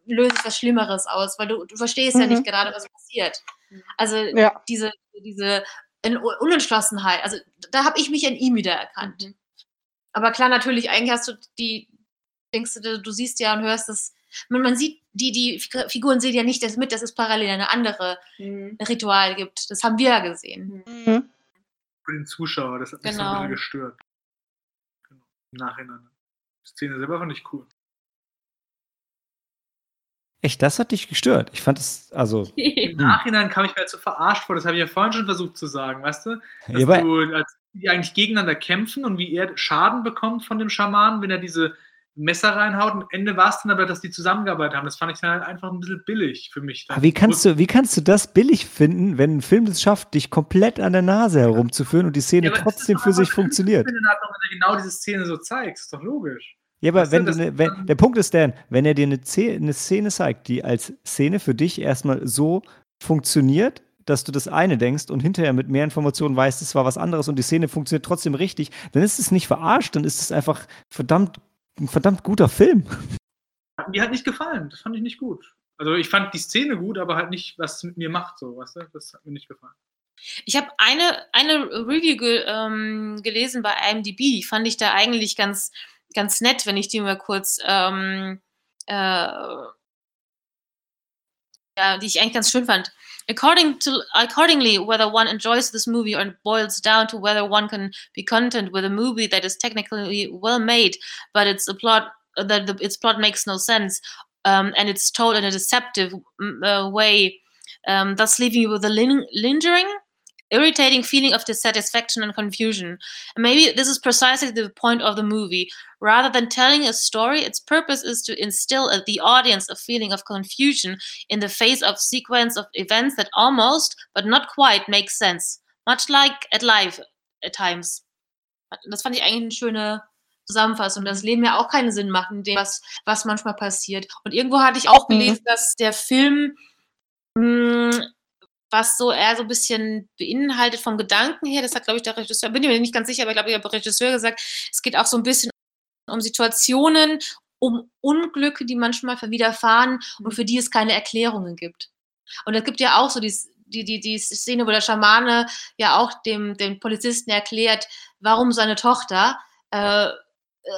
löse ich was Schlimmeres aus, weil du, du verstehst ja Mhm. nicht gerade, was passiert. Also Ja. diese, diese Un- Unentschlossenheit, also da habe ich mich an ihm wieder erkannt. Mhm. Aber klar, natürlich, eigentlich hast du die, denkst du, du siehst ja und hörst es. Man, man sieht, die, die Fig- Figuren sehen ja nicht das mit, dass es parallel eine andere Mhm. Ritual gibt. Das haben wir ja gesehen. Mhm. Für den Zuschauer, das hat mich so ein Genau. bisschen gestört. Genau. Im Nachhinein. Die Szene selber fand ich cool. Echt, das hat dich gestört. Ich fand es, also. Im Nachhinein kam ich mir halt so verarscht vor, das habe ich ja vorhin schon versucht zu sagen, weißt du? Dass Ja, du, als die eigentlich gegeneinander kämpfen und wie er Schaden bekommt von dem Schamanen, wenn er diese Messer reinhaut. Und am Ende war es dann aber, dass die zusammengearbeitet haben. Das fand ich dann halt einfach ein bisschen billig für mich. Aber wie kannst du, wie kannst du das billig finden, wenn ein Film es schafft, dich komplett an der Nase herumzuführen und die Szene Ja, trotzdem für sich funktioniert? Wenn du genau diese Szene so zeigst, ist doch logisch. Ja, aber wenn ne, wenn, der Punkt ist, Dan, wenn er dir eine, eine Szene zeigt, die als Szene für dich erstmal so funktioniert, dass du das eine denkst und hinterher mit mehr Informationen weißt, es war was anderes und die Szene funktioniert trotzdem richtig, dann ist es nicht verarscht, dann ist es einfach verdammt, ein verdammt guter Film. Hat mir halt nicht gefallen. Das fand ich nicht gut. Also ich fand die Szene gut, aber halt nicht, was es mit mir macht, so, weißt du? Das hat mir nicht gefallen. Ich habe eine, eine Review ge, ähm, gelesen bei IMDb, die fand ich da eigentlich ganz, ganz nett, wenn ich die mal kurz, ähm, äh, ja, die ich eigentlich ganz schön fand. According to, accordingly, whether one enjoys this movie or it boils down to whether one can be content with a movie that is technically well made, but its a plot that the, its plot makes no sense, um, and it's told in a deceptive uh, way, um, thus leaving you with a lin- lingering irritating feeling of dissatisfaction and confusion. And maybe this is precisely the point of the movie. Rather than telling a story, its purpose is to instill at the audience a feeling of confusion in the face of sequence of events that almost, but not quite, make sense. Much like at live at times. Das fand ich eigentlich eine schöne Zusammenfassung, dass das Leben ja auch keinen Sinn macht, in dem, was, was manchmal passiert. Und irgendwo hatte ich auch Mhm. gelesen, dass der Film mh, was so eher so ein bisschen beinhaltet vom Gedanken her, das hat, glaube ich, der Regisseur, bin ich mir nicht ganz sicher, aber ich glaube, ich habe der Regisseur gesagt, es geht auch so ein bisschen um Situationen, um Unglücke, die manchmal widerfahren und für die es keine Erklärungen gibt. Und es gibt ja auch so die, die, die, die Szene, wo der Schamane ja auch dem, dem Polizisten erklärt, warum seine Tochter, äh,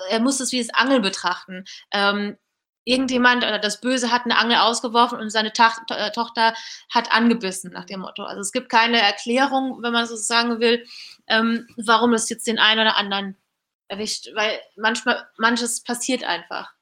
er muss es wie das Angeln betrachten. Ähm, irgendjemand oder das Böse hat eine Angel ausgeworfen und seine Tach, to äh, Tochter hat angebissen, nach dem Motto. Also es gibt keine Erklärung, wenn man so sagen will, ähm, warum es jetzt den einen oder anderen erwischt, weil manchmal, manches passiert einfach.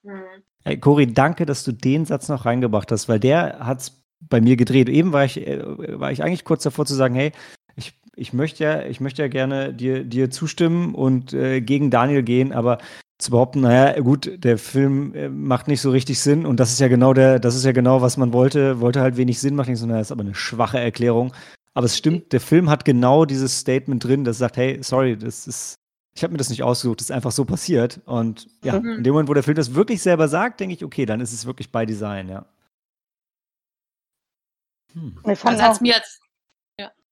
Hey, Cory, danke, dass du den Satz noch reingebracht hast, weil der hat es bei mir gedreht. Eben war ich, äh, war ich eigentlich kurz davor zu sagen, hey, ich, ich möchte ja, ich möchte ja gerne dir, dir zustimmen und äh, gegen Daniel gehen, aber zu behaupten, naja, gut, der Film äh, macht nicht so richtig Sinn und das ist ja genau der, das ist ja genau, was man wollte, wollte halt wenig Sinn machen, sondern das ist aber eine schwache Erklärung. Aber es stimmt, der Film hat genau dieses Statement drin, das sagt, hey, sorry, das ist, ich habe mir das nicht ausgesucht, das ist einfach so passiert. Und ja, Mhm. in dem Moment, wo der Film das wirklich selber sagt, denke ich, okay, dann ist es wirklich bei Design, ja. Hm. Ich fand Also es mir jetzt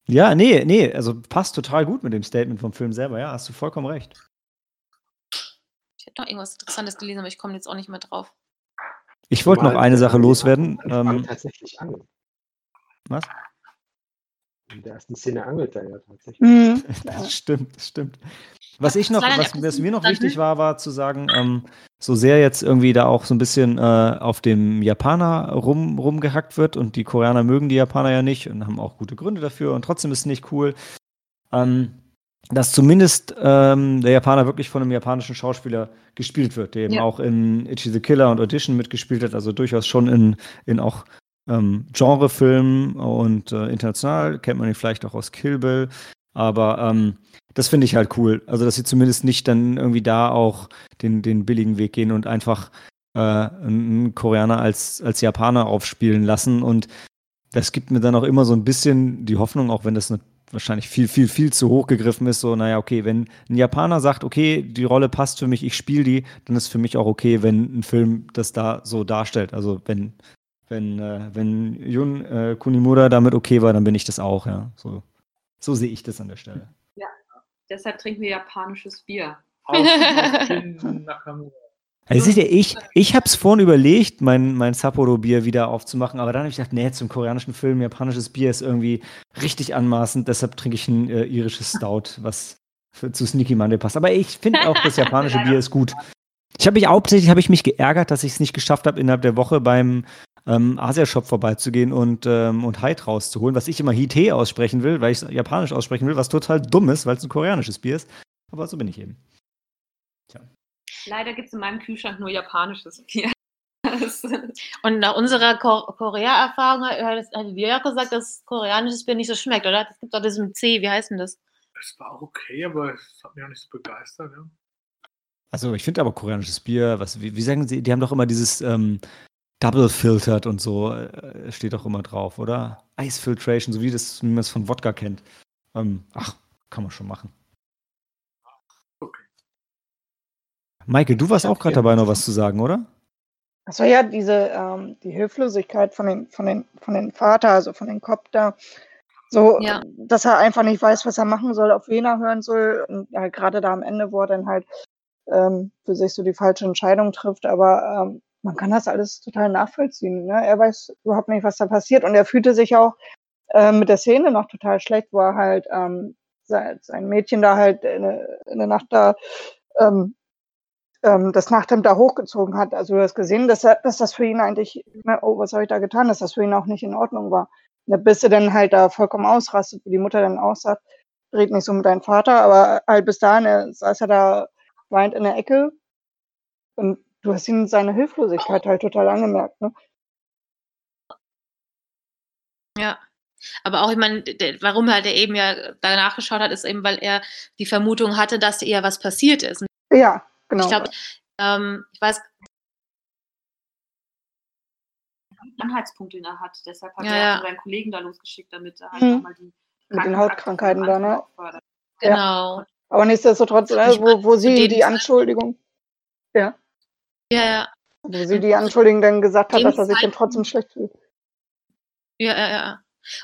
Ja, nee, nee, also passt total gut mit dem Statement vom Film selber, ja, hast du vollkommen recht. Ich hätte noch irgendwas Interessantes gelesen, aber ich komme jetzt auch nicht mehr drauf. Ich wollte noch eine der Sache loswerden. Ähm, tatsächlich angelt. was? In der ersten Szene angelt er ja tatsächlich. Mhm. Das stimmt, das stimmt. Was ich noch, was, was mir noch wichtig war, war zu sagen, ähm, so sehr jetzt irgendwie da auch so ein bisschen äh, auf dem Japaner rum, rumgehackt wird und die Koreaner mögen die Japaner ja nicht und haben auch gute Gründe dafür und trotzdem ist es nicht cool, ähm, dass zumindest ähm, der Japaner wirklich von einem japanischen Schauspieler gespielt wird, der eben Ja. auch in Itchy the Killer und Audition mitgespielt hat, also durchaus schon in, in auch ähm, Genrefilmen und äh, international kennt man ihn vielleicht auch aus Kill Bill, aber ähm, das finde ich halt cool. Also, dass sie zumindest nicht dann irgendwie da auch den, den billigen Weg gehen und einfach äh, einen Koreaner als, als Japaner aufspielen lassen. Und das gibt mir dann auch immer so ein bisschen die Hoffnung, auch wenn das wahrscheinlich viel, viel, viel zu hoch gegriffen ist, so, naja, okay, wenn ein Japaner sagt, okay, die Rolle passt für mich, ich spiele die, dann ist für mich auch okay, wenn ein Film das da so darstellt. Also, wenn, wenn, äh, wenn Jun äh, Kunimura damit okay war, dann bin ich das auch, ja. So, so sehe ich das an der Stelle. Deshalb trinken wir japanisches Bier. Auf, auf Nakamura. Also seht ihr, ich, ich habe es vorhin überlegt, mein, mein Sapporo-Bier wieder aufzumachen, aber dann habe ich gedacht, nee, zum koreanischen Film, japanisches Bier ist irgendwie richtig anmaßend, deshalb trinke ich ein äh, irisches Stout, was für, zu Sneaky Monday passt. Aber ich finde auch, das japanische Bier ist gut. Ich habe mich hauptsächlich habe ich mich geärgert, dass ich es nicht geschafft habe, innerhalb der Woche beim ähm, Asia-Shop vorbeizugehen und, ähm, und Heid rauszuholen, was ich immer Hite aussprechen will, weil ich es japanisch aussprechen will, was total dumm ist, weil es ein koreanisches Bier ist. Aber so bin ich eben. Leider gibt es in meinem Kühlschrank nur japanisches Bier. Und nach unserer Ko Korea-Erfahrung haben wir ja gesagt, dass koreanisches Bier nicht so schmeckt, oder? Es gibt doch das mit C, wie heißt denn das? Es war auch okay, aber es hat mich auch nicht so begeistert. Ja. Also ich finde aber koreanisches Bier, was, wie, wie, sagen Sie, die haben doch immer dieses ähm, Double Filtered und so, äh, steht doch immer drauf, oder? Ice Filtration, so wie, das, wie man es von Wodka kennt. Ähm, ach, kann man schon machen. Okay. Maike, du warst auch gerade dabei, noch was zu sagen, oder? Achso, ja, diese, ähm, die Hilflosigkeit von den, von den, von den Vater, also von den Kopf da, so, Ja. dass er einfach nicht weiß, was er machen soll, auf wen er hören soll. Und ja, gerade da am Ende, wo er dann halt ähm, für sich so die falsche Entscheidung trifft. Aber ähm, man kann das alles total nachvollziehen. Ne? Er weiß überhaupt nicht, was da passiert. Und er fühlte sich auch äh, mit der Szene noch total schlecht, wo er halt ähm, sein, sein Mädchen da halt in, der- in der Nacht da ähm, ähm, das Nachthemd da hochgezogen hat. Also du hast gesehen, dass, er, dass das für ihn eigentlich, ne, oh, was habe ich da getan, dass das für ihn auch nicht in Ordnung war. Bis er dann halt da vollkommen ausrastet, wo die Mutter dann auch sagt, red nicht so mit deinem Vater, aber halt bis dahin er, saß er da weint in der Ecke und du hast ihm seine Hilflosigkeit halt total angemerkt. Ne? Ja. Aber auch, ich meine, der- warum halt er eben ja da nachgeschaut hat, ist eben, weil er die Vermutung hatte, dass ihr was passiert ist. Ja, genau. Ich glaube, ähm, ich weiß, Anhaltspunkte, den er hat. Deshalb hat Ja, er ja. auch seinen Kollegen da losgeschickt, damit er halt Mhm. nochmal die Mit den Hautkrankheiten da, ne? fördert. Ja. genau. aber nichtsdestotrotz, Ich wo, wo sie die Anschuldigung, Ja, ja. wo sie die Anschuldigung dann gesagt hat, dass er sich dann trotzdem schlecht fühlt. Ja, ja, ja.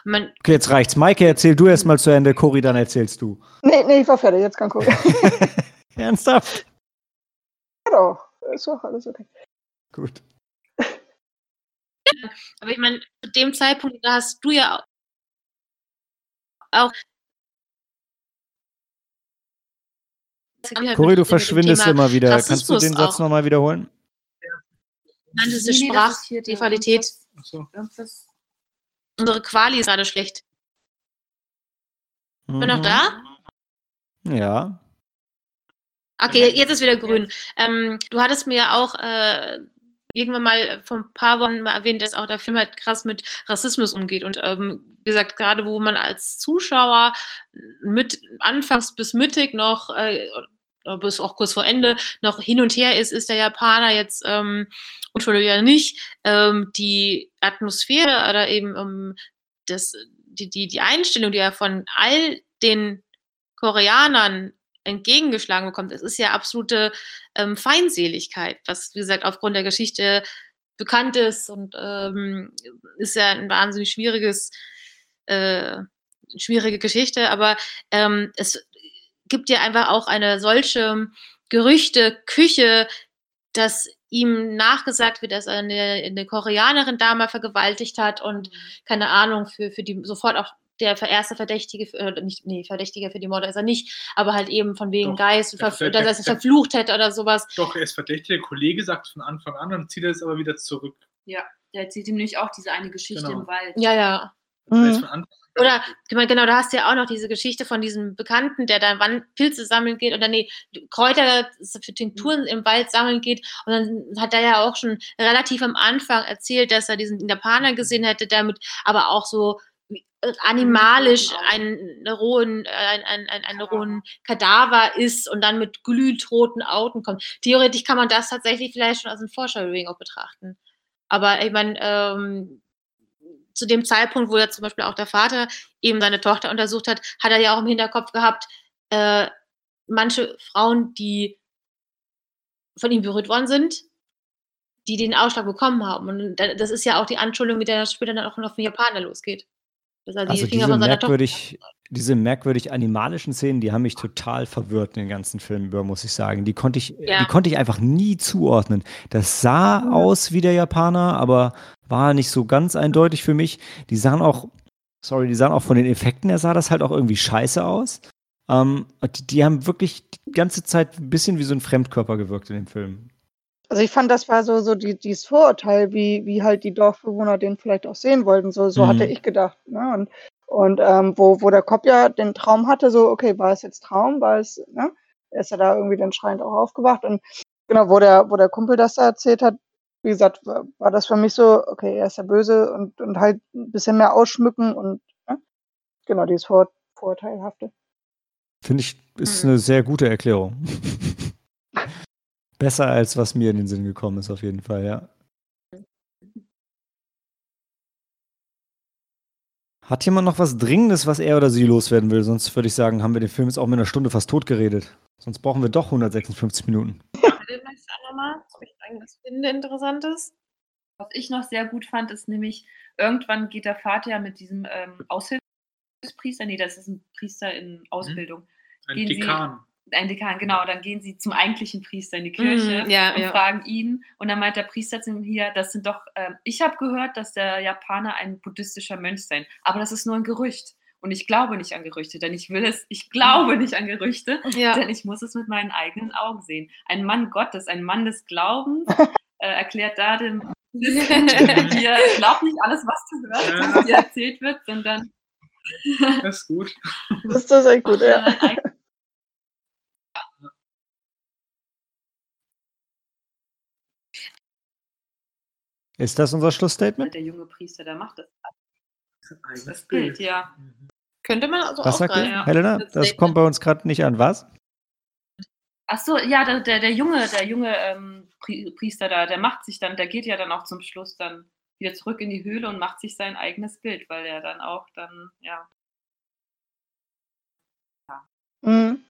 Man, Okay, jetzt reicht's. Maike, erzähl du erst mal zu Ende. Cory, dann erzählst du. Nee, nee, ich war fertig, jetzt kann gucken. Ernsthaft? Ja doch, ist doch alles okay. Gut. aber ich meine, zu dem Zeitpunkt, da hast du ja auch. Cory, du verschwindest immer wieder. Kannst du Rassismus den Satz auch. nochmal wiederholen? Der- Sprachqualität. irgendwas- Achso. irgendwas- Unsere Quali ist gerade schlecht. Bin noch Mhm. da? Ja. Okay, jetzt ist wieder grün. Ähm, du hattest mir ja auch äh, irgendwann mal vor ein paar Wochen mal erwähnt, dass auch der Film halt krass mit Rassismus umgeht. Und ähm, wie gesagt, gerade wo man als Zuschauer mit anfangs bis mittig noch, äh, bis auch kurz vor Ende, noch hin und her ist, ist der Japaner jetzt ähm, unschuldig oder nicht. Ähm, die Atmosphäre oder eben ähm, das, die, die, die Einstellung, die er von all den Koreanern entgegengeschlagen bekommt, es ist ja absolute ähm, Feindseligkeit, was, wie gesagt, aufgrund der Geschichte bekannt ist und ähm, ist ja ein wahnsinnig schwieriges, äh, schwierige Geschichte, aber ähm, es gibt ja einfach auch eine solche Gerüchte-Küche, dass ihm nachgesagt wird, er eine, eine Koreanerin da mal vergewaltigt hat und keine Ahnung, für, für die sofort auch der erste Verdächtige, für, äh, nicht, nee, Verdächtiger für die Morde ist er nicht, aber halt eben von wegen Doch, Geist, der- verf- der- dass er es verflucht hätte oder sowas. Doch, er ist verdächtig. Der Kollege sagt von Anfang an, dann zieht er es aber wieder zurück. Ja, der erzählt ihm nämlich auch diese eine Geschichte Genau. im Wald. Ja, ja. Mhm. Oder, genau, da hast du ja auch noch diese Geschichte von diesem Bekannten, der dann wann Pilze sammeln geht oder nee, Kräuter für Tinkturen im Wald sammeln geht. Und dann hat er ja auch schon relativ am Anfang erzählt, dass er diesen Japaner gesehen hätte, der mit aber auch so äh, animalisch einen rohen, ein, ein, ein, einen rohen Kadaver ist und dann mit glühend roten Augen kommt. Theoretisch kann man das tatsächlich vielleicht schon als ein Foreshadowing auch betrachten. Aber ich meine, ähm, zu dem Zeitpunkt, wo ja zum Beispiel auch der Vater eben seine Tochter untersucht hat, hat er ja auch im Hinterkopf gehabt, äh, manche Frauen, die von ihm berührt worden sind, die den Ausschlag bekommen haben. Und da- das ist ja auch die Anschuldigung, mit der das später dann auch noch auf den Japaner losgeht. Dass er die Also Finger diese von seiner Tochter. merkwürdig, diese merkwürdig animalischen Szenen, die haben mich total verwirrt in den ganzen Film über, muss ich sagen. Die konnte ich, Ja. die konnte ich einfach nie zuordnen. Das sah aus wie der Japaner, aber war nicht so ganz eindeutig für mich. Die sahen auch, sorry, die sahen auch von den Effekten her sah das halt auch irgendwie scheiße aus. Ähm, die, die haben wirklich die ganze Zeit ein bisschen wie so ein Fremdkörper gewirkt in dem Film. Also ich fand, das war so, so die, dieses Vorurteil, wie, wie halt die Dorfbewohner den vielleicht auch sehen wollten. So, so Mhm. hatte ich gedacht. Ne? Und, und ähm, wo, wo der Kopf ja den Traum hatte, so, okay, war es jetzt Traum, war es, ne? Er ist ja da irgendwie dann schreiend auch aufgewacht. Und genau, wo der, wo der Kumpel das da erzählt hat, wie gesagt, war, war das für mich so, okay, er ist der Böse und, und halt ein bisschen mehr ausschmücken und ne? genau, dieses Vor Vorteilhafte. Finde ich, ist Mhm. eine sehr gute Erklärung. Besser als was mir in den Sinn gekommen ist, auf jeden Fall, ja. Hat jemand noch was Dringendes, was er oder sie loswerden will? Sonst würde ich sagen, haben wir den Film jetzt auch mit einer Stunde fast tot geredet. Sonst brauchen wir doch 156 Minuten. Nochmal? Ich irgendwas finde Interessantes? Was ich noch sehr gut fand, ist nämlich, irgendwann geht der Vater ja mit diesem ähm, Aushilfspriester, nee, das ist ein Priester in Ausbildung, Ein Gehen Sie- Dekan. Ein Dekan, genau, dann gehen sie zum eigentlichen Priester in die Kirche Mhm, ja, und ja. fragen ihn. Und dann meint der Priester zu ihm hier, das sind doch, ähm, ich habe gehört, dass der Japaner ein buddhistischer Mönch sein, aber das ist nur ein Gerücht. Und ich glaube nicht an Gerüchte, denn ich will es, ich glaube nicht an Gerüchte, Ja. denn ich muss es mit meinen eigenen Augen sehen. Ein Mann Gottes, ein Mann des Glaubens, äh, erklärt da dem hier, glaub nicht alles, was du hörst, Ja. was dir erzählt wird, sondern Das ist gut. Das ist das echt gut, ja. Ist das unser Schlussstatement? der junge Priester, der macht das. Das Bild, ja. Mhm. Könnte man also Was sagt ihr, aufgreifen. ja. Helena? Das kommt bei uns gerade nicht an. Was? Ach so, ja, der, der, der junge, der junge ähm, Pri- Priester da, der macht sich dann, der geht ja dann auch zum Schluss dann wieder zurück in die Höhle und macht sich sein eigenes Bild, weil er dann auch dann, ja. Mhm.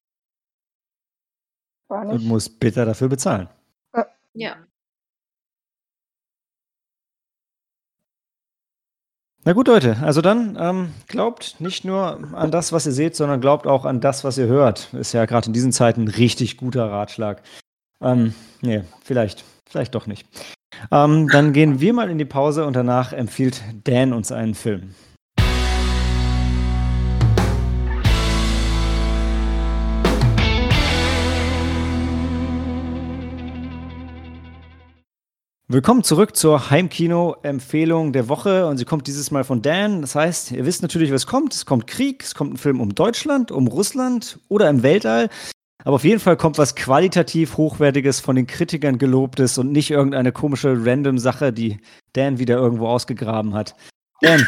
War Und muss bitter dafür bezahlen. Ja. Na gut, Leute, also dann ähm, glaubt nicht nur an das, was ihr seht, sondern glaubt auch an das, was ihr hört. Ist ja gerade in diesen Zeiten ein richtig guter Ratschlag. Ähm, nee, vielleicht, vielleicht doch nicht. Ähm, dann gehen wir mal in die Pause und danach empfiehlt Dan uns einen Film. Willkommen zurück zur Heimkino-Empfehlung der Woche und sie kommt dieses Mal von Dan. Das heißt, ihr wisst natürlich, was kommt. Es kommt Krieg, es kommt ein Film um Deutschland, um Russland oder im Weltall. Aber auf jeden Fall kommt was qualitativ Hochwertiges, von den Kritikern gelobtes und nicht irgendeine komische random Sache, die Dan wieder irgendwo ausgegraben hat. Dan,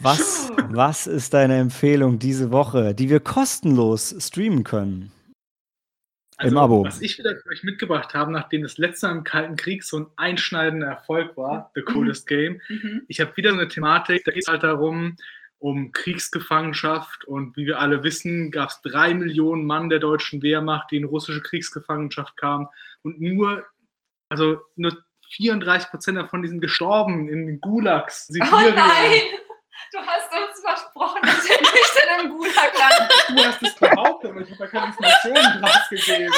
was, was ist deine Empfehlung diese Woche, die wir kostenlos streamen können? Im Abo. Also, Was ich wieder für euch mitgebracht habe, nachdem das letzte Mal im Kalten Krieg so ein einschneidender Erfolg war, The Coolest Game, Mhm. ich habe wieder so eine Thematik, da geht es halt darum, um Kriegsgefangenschaft und wie wir alle wissen, gab es drei Millionen Mann der deutschen Wehrmacht, die in russische Kriegsgefangenschaft kamen und nur, also nur 34 Prozent davon die sind gestorben in Gulags, Oh Sibirien. nein! Du hast uns versprochen, wir nicht in einem Gulag landen. Du hast es behauptet, aber ich habe da keine Informationen draus gegeben.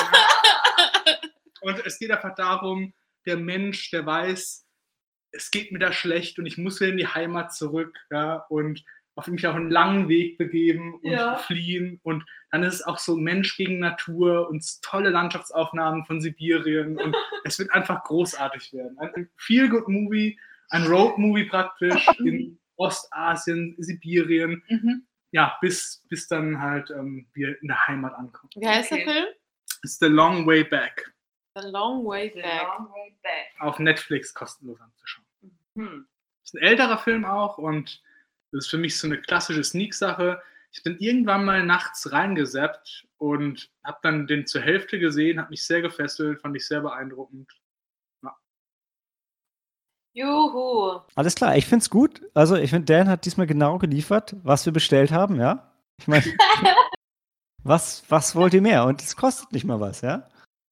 Und es geht einfach darum, der Mensch, der weiß, es geht mir da schlecht und ich muss wieder in die Heimat zurück ja, und auf mich auch einen langen Weg begeben und Ja. fliehen. Und dann ist es auch so Mensch gegen Natur und tolle Landschaftsaufnahmen von Sibirien. Und es wird einfach großartig werden. Ein Feel-Good-Movie, ein Road-Movie praktisch in Ostasien, Sibirien Mhm. ja, bis, bis dann halt ähm, wir in der Heimat ankommen. Wie heißt Okay. der Film? It's the long way back. The Long Way The Back. long way back. Auf Netflix kostenlos anzuschauen. Hm. Ist ein älterer Film auch und das ist für mich so eine klassische Sneak-Sache. Ich bin irgendwann mal nachts reingesappt und habe dann den zur Hälfte gesehen, hat mich sehr gefesselt, fand ich sehr beeindruckend. Juhu. Alles klar, ich find's gut. Also, ich finde, Dan hat diesmal genau geliefert, was wir bestellt haben, ja? Ich meine, was, was wollt ihr mehr? Und es kostet nicht mal was, ja?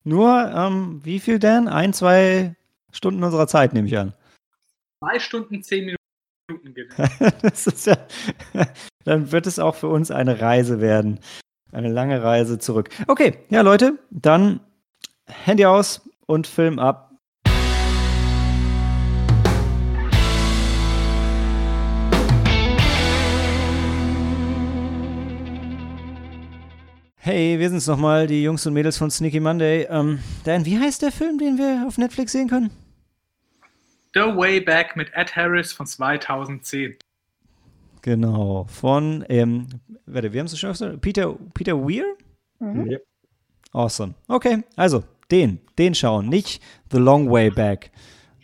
Nur, ähm, wie viel, Dan? Ein, zwei Stunden unserer Zeit, nehme ich an. Zwei Stunden, zehn Minuten geht. das ist ja, dann wird es auch für uns eine Reise werden. Eine lange Reise zurück. Okay, ja, Leute, dann Handy aus und Film ab. Hey, wir sind's nochmal, die Jungs und Mädels von Sneaky Monday. Ähm, Dan, wie heißt der Film, den wir auf Netflix sehen können? The Way Back mit Ed Harris von 2010. Genau, von, ähm, warte, wir haben es schon gesagt, Peter, Peter Weir? Mhm. Awesome. Okay, also, Den, den schauen, nicht The Long Way Back.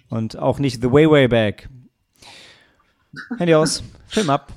Und auch nicht The Way Way Back. Handy aus, Film ab.